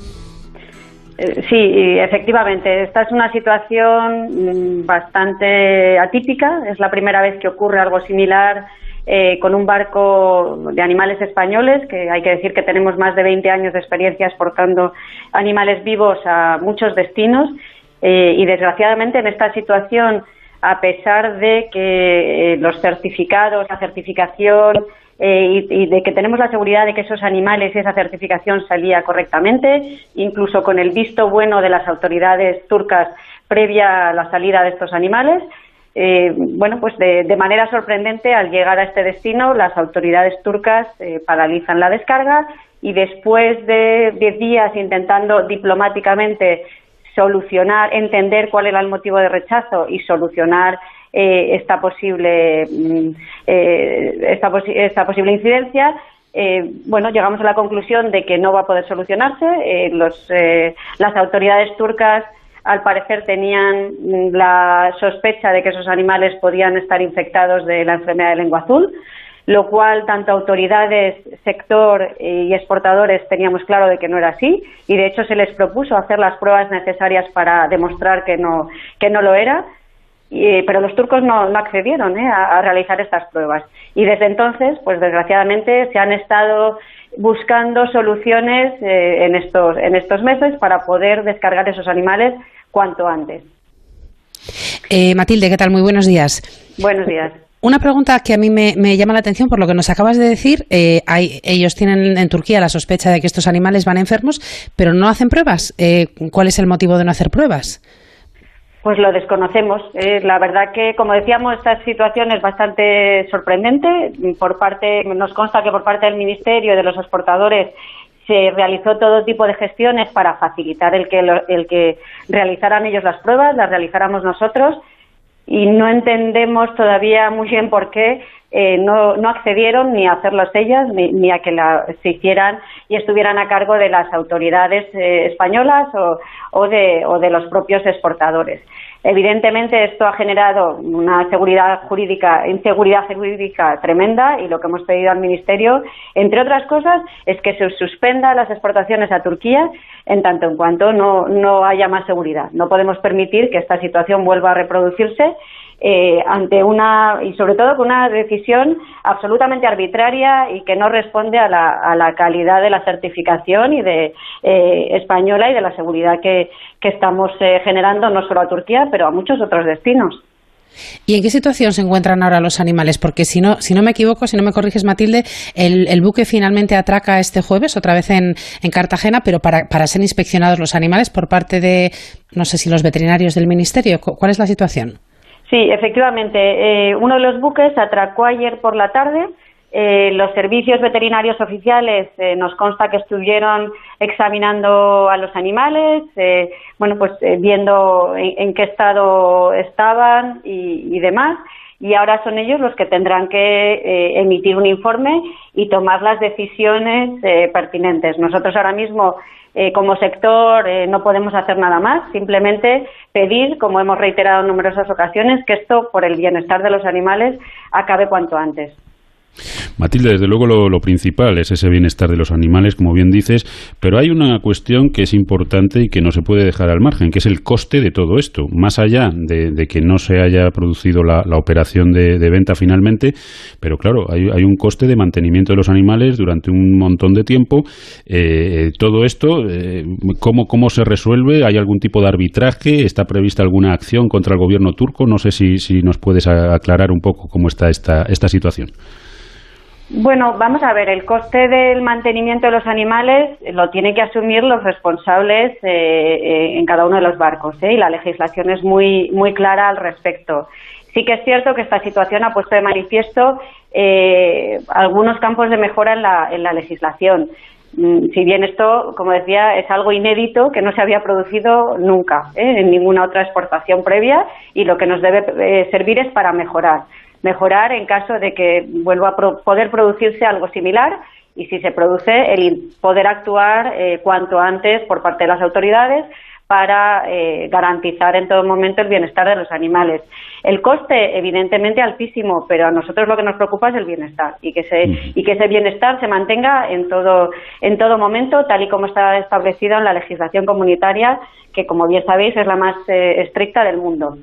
S: Eh, sí, efectivamente. Esta es una situación mm, bastante atípica. Es la primera vez que ocurre algo similar eh, con un barco de animales españoles, que hay que decir que tenemos más de 20 años de experiencia exportando animales vivos a muchos destinos. Eh, y desgraciadamente en esta situación, a pesar de que eh, los certificados, la certificación eh, y, y, de que tenemos la seguridad de que esos animales y esa certificación salía correctamente, incluso con el visto bueno de las autoridades turcas previa a la salida de estos animales. Eh, bueno, pues de, manera sorprendente, al llegar a este destino, las autoridades turcas eh, paralizan la descarga y después de diez días intentando diplomáticamente solucionar, entender cuál era el motivo de rechazo y solucionar eh, esta posible mm, eh, esta, posi esta, posible incidencia eh, bueno llegamos a la conclusión de que no va a poder solucionarse eh, los, eh, las autoridades turcas al parecer tenían la sospecha de que esos animales podían estar infectados de la enfermedad de lengua azul lo cual tanto autoridades, sector y exportadores teníamos claro de que no era así y de hecho se les propuso hacer las pruebas necesarias para demostrar que no, que no lo era pero los turcos no, no accedieron ¿eh? a, a, realizar estas pruebas. Y desde entonces, pues desgraciadamente, se han estado buscando soluciones eh, en, estos, en estos meses para poder descargar esos animales cuanto antes.
B: Eh, Matilde, ¿qué tal? Muy buenos días.
S: Buenos días.
B: Una pregunta que a mí me, me, llama la atención por lo que nos acabas de decir. Eh, hay, ellos tienen en Turquía la sospecha de que estos animales van enfermos, pero no hacen pruebas. Eh, ¿Cuál es el motivo de no hacer pruebas?
S: Pues lo desconocemos. Eh, la verdad que, como decíamos, esta situación es bastante sorprendente. Por parte, nos consta que por parte del Ministerio de los exportadores se realizó todo tipo de gestiones para facilitar el que, el que realizaran ellos las pruebas, las realizáramos nosotros y no entendemos todavía muy bien por qué eh, no, no, accedieron ni a hacerlas ellas ni, ni a que la, se hicieran y estuvieran a cargo de las autoridades eh, españolas o, o, de, o de los propios exportadores. Evidentemente esto ha generado una seguridad jurídica, inseguridad jurídica tremenda y lo que hemos pedido al Ministerio, entre otras cosas, es que se suspenda las exportaciones a Turquía en tanto en cuanto no, no haya más seguridad. No podemos permitir que esta situación vuelva a reproducirse eh, ante una y sobre todo con una decisión absolutamente arbitraria y que no responde a la, a la calidad de la certificación y de eh, española y de la seguridad que, estamos eh, generando no solo a Turquía pero a muchos otros destinos.
B: ¿Y en qué situación se encuentran ahora los animales? Porque si no, si no me equivoco, si no me corriges, Matilde, el, el buque finalmente atraca este jueves, otra vez en, en Cartagena, pero para, para, ser inspeccionados los animales por parte de, no sé si los veterinarios del Ministerio. ¿Cuál es la situación?
S: Sí, efectivamente. Eh, uno de los buques atracó ayer por la tarde. Eh, los servicios veterinarios oficiales eh, nos consta que estuvieron examinando a los animales, eh, bueno, pues eh, viendo en, en, qué estado estaban y, y, demás. Y ahora son ellos los que tendrán que eh, emitir un informe y tomar las decisiones pertinentes. Nosotros ahora mismo eh, como sector eh, no podemos hacer nada más, simplemente pedir, como hemos reiterado en numerosas ocasiones, que esto, por el bienestar de los animales, acabe cuanto antes.
A: Matilde, desde luego lo, principal es ese bienestar de los animales, como bien dices, pero hay una cuestión que es importante y que no se puede dejar al margen, que es el coste de todo esto. Más allá de, que no se haya producido la, operación de, venta finalmente, pero claro, hay, un coste de mantenimiento de los animales durante un montón de tiempo. Eh, todo esto, eh, ¿cómo, ¿cómo se resuelve? ¿Hay algún tipo de arbitraje? ¿Está prevista alguna acción contra el gobierno turco? No sé si, si nos puedes aclarar un poco cómo está esta, esta situación.
S: Bueno, vamos a ver, el coste del mantenimiento de los animales lo tienen que asumir los responsables eh, eh, en cada uno de los barcos ¿eh? y la legislación es muy, muy clara al respecto. Sí que es cierto que esta situación ha puesto de manifiesto algunos campos de mejora en la, en la legislación. Mm, si bien esto, como decía, es algo inédito que no se había producido nunca en ninguna otra exportación previa y lo que nos debe servir es para mejorar mejorar en caso de que vuelva a poder producirse algo similar y si se produce el poder actuar eh, cuanto antes por parte de las autoridades para eh, garantizar en todo momento el bienestar de los animales. El coste, evidentemente, altísimo, pero a nosotros lo que nos preocupa es el bienestar y que, y que ese bienestar se mantenga en todo, en todo momento, tal y como está establecido en la legislación comunitaria, que, como bien sabéis, es la más eh, estricta del mundo.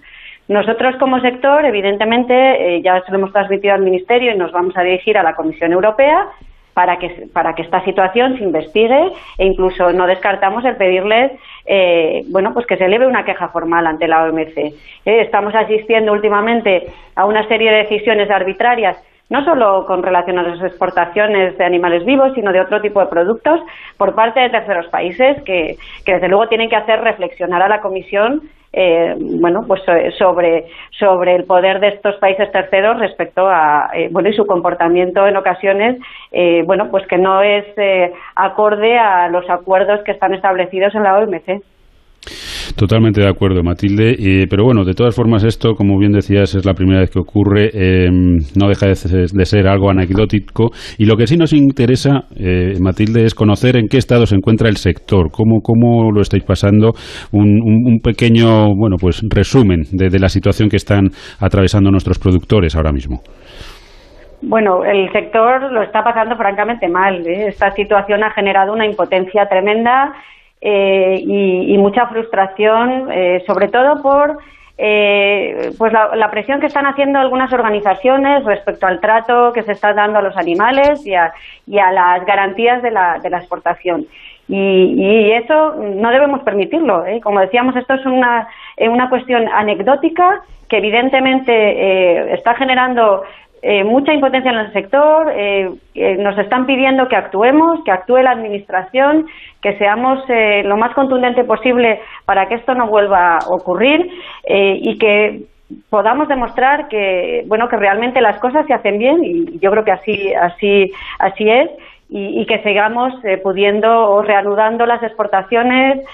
S: Nosotros como sector, evidentemente, eh, ya se lo hemos transmitido al Ministerio y nos vamos a dirigir a la Comisión Europea para que, para que esta situación se investigue e incluso no descartamos el pedirles eh, bueno, pues que se eleve una queja formal ante la OMC. Eh, estamos asistiendo últimamente a una serie de decisiones arbitrarias no solo con relación a las exportaciones de animales vivos, sino de otro tipo de productos por parte de terceros países que, desde luego tienen que hacer reflexionar a la Comisión eh, bueno, pues eh, sobre, sobre el poder de estos países terceros respecto a, eh, bueno, y su comportamiento en ocasiones, eh, bueno, pues que no es acorde a los acuerdos que están establecidos en la OMC.
A: Totalmente de acuerdo, Matilde. pero bueno, de todas formas, esto, como bien decías, es la primera vez que ocurre. Em, no deja de, ser algo anecdótico. Y lo que sí nos interesa, eh, Matilde, es conocer en qué estado se encuentra el sector. ¿Cómo, cómo lo estáis pasando? Un, pequeño, bueno, pues resumen de, la situación que están atravesando nuestros productores ahora mismo.
S: Bueno, el sector lo está pasando francamente mal. ¿eh? Esta situación ha generado una impotencia tremenda eh, y, mucha frustración, eh, sobre todo por eh, pues la, presión que están haciendo algunas organizaciones respecto al trato que se está dando a los animales y a, las garantías de la, de la exportación. Y, eso no debemos permitirlo. Como decíamos, esto es una, una cuestión anecdótica que evidentemente está generando eh, mucha impotencia en el sector, eh, eh, nos están pidiendo que actuemos, que actúe la Administración, que seamos lo más contundente posible para que esto no vuelva a ocurrir y que podamos demostrar que bueno que realmente las cosas se hacen bien y yo creo que así así así es y, que sigamos pudiendo o reanudando las exportaciones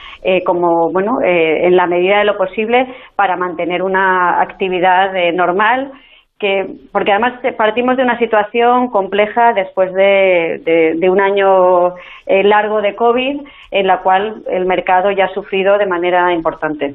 S: como bueno en la medida de lo posible para mantener una actividad normal que porque además partimos de una situación compleja después de, de, un año eh, largo de COVID en la cual el mercado ya ha sufrido de manera importante.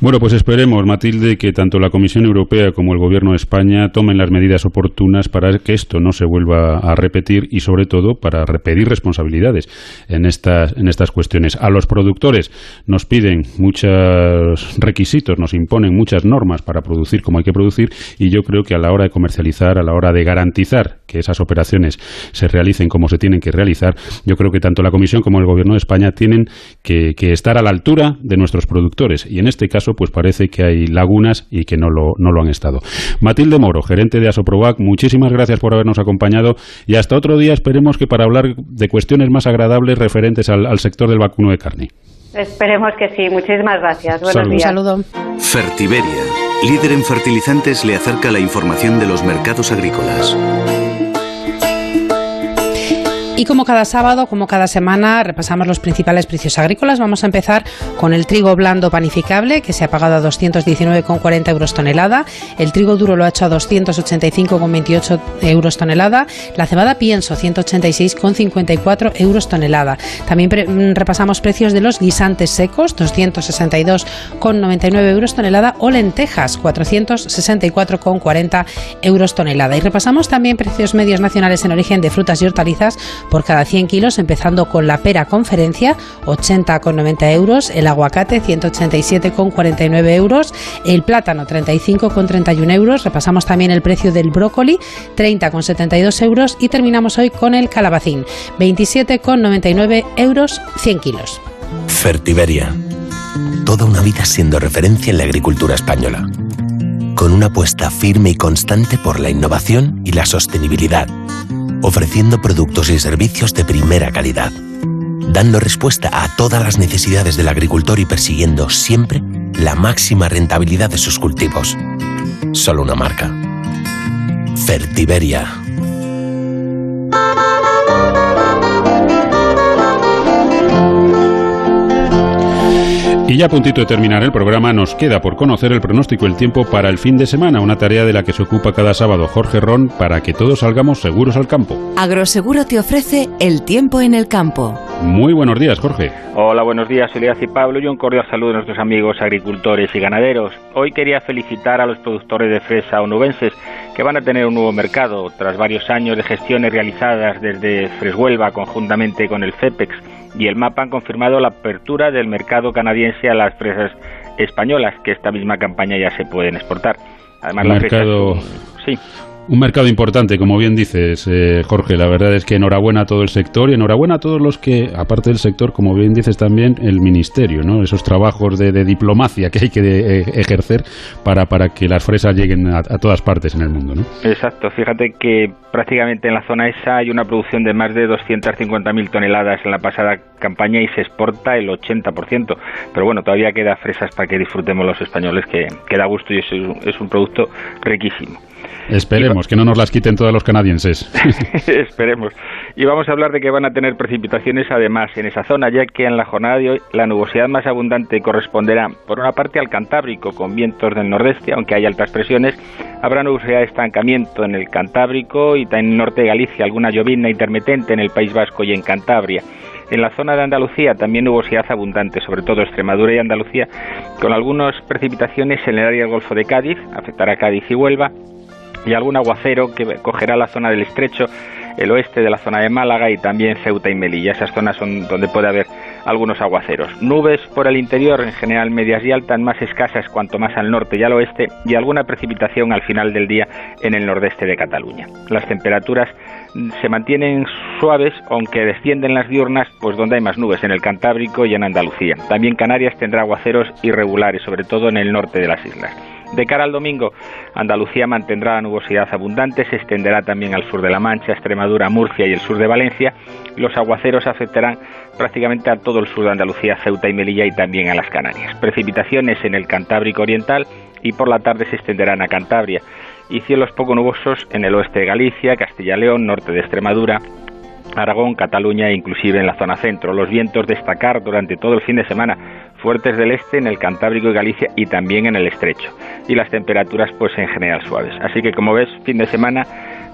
A: Bueno, pues esperemos, Matilde, que tanto la Comisión Europea como el Gobierno de España tomen las medidas oportunas para que esto no se vuelva a repetir y, sobre todo, para repetir responsabilidades en estas, en estas cuestiones. A los productores nos piden muchos requisitos, nos imponen muchas normas para producir como hay que producir y yo creo que a la hora de comercializar, a la hora de garantizar que esas operaciones se realicen como se tienen que realizar, yo creo que tanto la Comisión como el Gobierno de España tienen que estar a la altura de nuestros productores y en este caso pues parece que hay lagunas y que no lo, no lo han estado. Matilde Moro, gerente de Asoprovac, muchísimas gracias por habernos acompañado y hasta otro día esperemos que para hablar de cuestiones más agradables referentes al, sector del vacuno de carne.
S: Esperemos que sí. Muchísimas gracias. Buenos días.
B: Un saludo.
R: Fertiberia, líder en fertilizantes, le acerca la información de los mercados agrícolas.
B: Y como cada sábado, como cada semana, repasamos los principales precios agrícolas. Vamos a empezar con el trigo blando panificable, que se ha pagado a 219,40 euros tonelada. El trigo duro lo ha hecho a 285,28 euros tonelada. La cebada pienso, 186,54 euros tonelada. También mm, repasamos precios de los guisantes secos, 262,99 euros tonelada. O lentejas, 464,40 euros tonelada. Y repasamos también precios medios nacionales en origen de frutas y hortalizas por cada 100 kilos, empezando con la pera conferencia, 80,90 euros, el aguacate, 187,49 euros, el plátano, 35,31 euros, repasamos también el precio del brócoli, 30,72 euros y terminamos hoy con el calabacín, 27,99 euros 100 kilos.
T: Fertiberia. Toda una vida siendo referencia en la agricultura española. Con una apuesta firme y constante por la innovación y la sostenibilidad ofreciendo productos y servicios de primera calidad, dando respuesta a todas las necesidades del agricultor y persiguiendo siempre la máxima rentabilidad de sus cultivos. Solo una marca. Fertiberia.
A: Y ya a puntito de terminar el programa, nos queda por conocer el pronóstico del tiempo para el fin de semana, una tarea de la que se ocupa cada sábado Jorge Ron para que todos salgamos seguros al campo.
U: Agroseguro te ofrece el tiempo en el campo.
A: Muy buenos días, Jorge.
V: Hola, buenos días, Elías y Pablo, y un cordial saludo a nuestros amigos agricultores y ganaderos. Hoy quería felicitar a los productores de fresa onubenses que van a tener un nuevo mercado tras varios años de gestiones realizadas desde Freshuelva conjuntamente con el CEPEX y el MAPA han confirmado la apertura del mercado canadiense a las fresas españolas, que esta misma campaña ya se pueden exportar.
A: Además, la mercado... sí. Un mercado importante, como bien dices, eh, Jorge. La verdad es que enhorabuena a todo el sector y enhorabuena a todos los que, aparte del sector, como bien dices también, el ministerio, ¿no? Esos trabajos de, diplomacia que hay que eh, ejercer para, para que las fresas lleguen a, todas partes en el mundo, ¿no?
V: Exacto. Fíjate que prácticamente en la zona esa hay una producción de más de 250.000 toneladas en la pasada campaña y se exporta el 80%. Pero bueno, todavía queda fresas para que disfrutemos los españoles, que, que da gusto y es, es un producto riquísimo.
A: Esperemos que no nos las quiten todos los canadienses. <laughs>
V: Esperemos. Y vamos a hablar de que van a tener precipitaciones además en esa zona, ya que en la jornada de hoy la nubosidad más abundante corresponderá por una parte al Cantábrico con vientos del nordeste, aunque hay altas presiones, habrá nubosidad de estancamiento en el Cantábrico y en el norte de Galicia, alguna llovizna intermitente en el País Vasco y en Cantabria. En la zona de Andalucía también nubosidad abundante, sobre todo Extremadura y Andalucía, con algunas precipitaciones en el área del Golfo de Cádiz, afectará Cádiz y Huelva, y algún aguacero que cogerá la zona del estrecho, el oeste de la zona de Málaga y también Ceuta y Melilla. Esas zonas son donde puede haber algunos aguaceros. Nubes por el interior, en general medias y altas, más escasas cuanto más al norte y al oeste, y alguna precipitación al final del día en el nordeste de Cataluña. Las temperaturas se mantienen suaves, aunque descienden las diurnas, pues donde hay más nubes, en el Cantábrico y en Andalucía. También Canarias tendrá aguaceros irregulares, sobre todo en el norte de las islas. De cara al domingo, Andalucía mantendrá la nubosidad abundante, se extenderá también al sur de La Mancha, Extremadura, Murcia y el sur de Valencia. Los aguaceros afectarán prácticamente a todo el sur de Andalucía, Ceuta y Melilla y también a las Canarias. Precipitaciones en el Cantábrico Oriental y por la tarde se extenderán a Cantabria. Y cielos poco nubosos en el oeste de Galicia, Castilla-León, norte de Extremadura, Aragón, Cataluña e inclusive en la zona centro. Los vientos destacar durante todo el fin de semana fuertes del este en el Cantábrico y Galicia y también en el estrecho. Y las temperaturas pues en general suaves. Así que como ves, fin de semana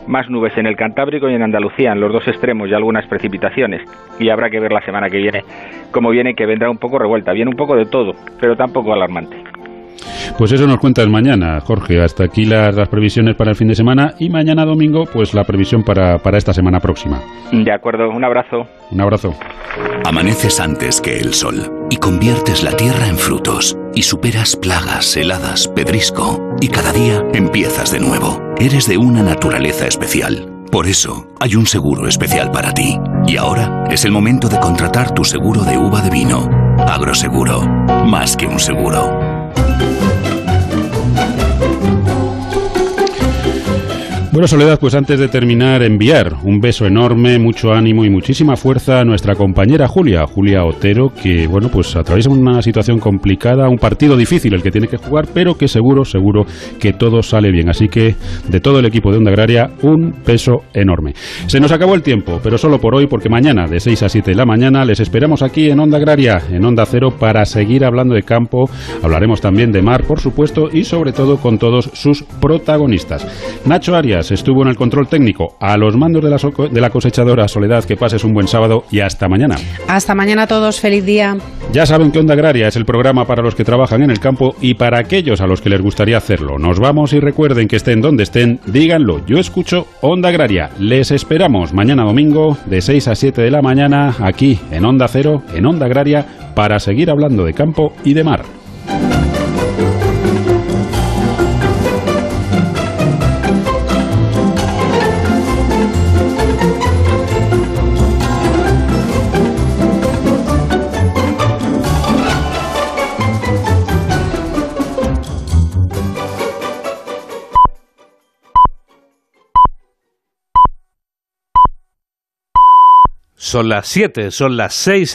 V: más nubes en el Cantábrico y en Andalucía, en los dos extremos y algunas precipitaciones. Y habrá que ver la semana que viene cómo viene, que vendrá un poco revuelta. Viene un poco de todo, pero tampoco alarmante.
A: Pues eso nos cuentas mañana, Jorge. Hasta aquí las, previsiones para el fin de semana y mañana domingo, pues la previsión para, para esta semana próxima.
V: De acuerdo, un abrazo.
A: Un abrazo.
R: Amaneces antes que el sol y conviertes la tierra en frutos y superas plagas, heladas, pedrisco y cada día empiezas de nuevo. Eres de una naturaleza especial. Por eso hay un seguro especial para ti. Y ahora es el momento de contratar tu seguro de uva de vino. Agroseguro, más que un seguro. Thank you.
A: Bueno, Soledad, pues antes de terminar, enviar un beso enorme, mucho ánimo y muchísima fuerza a nuestra compañera Julia, Julia Otero, que, bueno, pues atraviesa una situación complicada, un partido difícil el que tiene que jugar, pero que seguro, seguro que todo sale bien. Así que, de todo el equipo de Onda Agraria, un beso enorme. Se nos acabó el tiempo, pero solo por hoy, porque mañana, de 6 a 7 de la mañana, les esperamos aquí en Onda Agraria, en Onda Cero, para seguir hablando de campo. Hablaremos también de mar, por supuesto, y sobre todo con todos sus protagonistas. Nacho Arias, estuvo en el control técnico. A los mandos de la, de la cosechadora Soledad, que pases un buen sábado y hasta mañana.
B: Hasta mañana a todos, feliz día.
A: Ya saben que Onda Agraria es el programa para los que trabajan en el campo y para aquellos a los que les gustaría hacerlo. Nos vamos y recuerden que estén donde estén, díganlo. Yo escucho Onda Agraria. Les esperamos mañana domingo de 6 a 7 de la mañana aquí en Onda Cero, en Onda Agraria, para seguir hablando de campo y de mar.
W: Son las 7, son las 6 en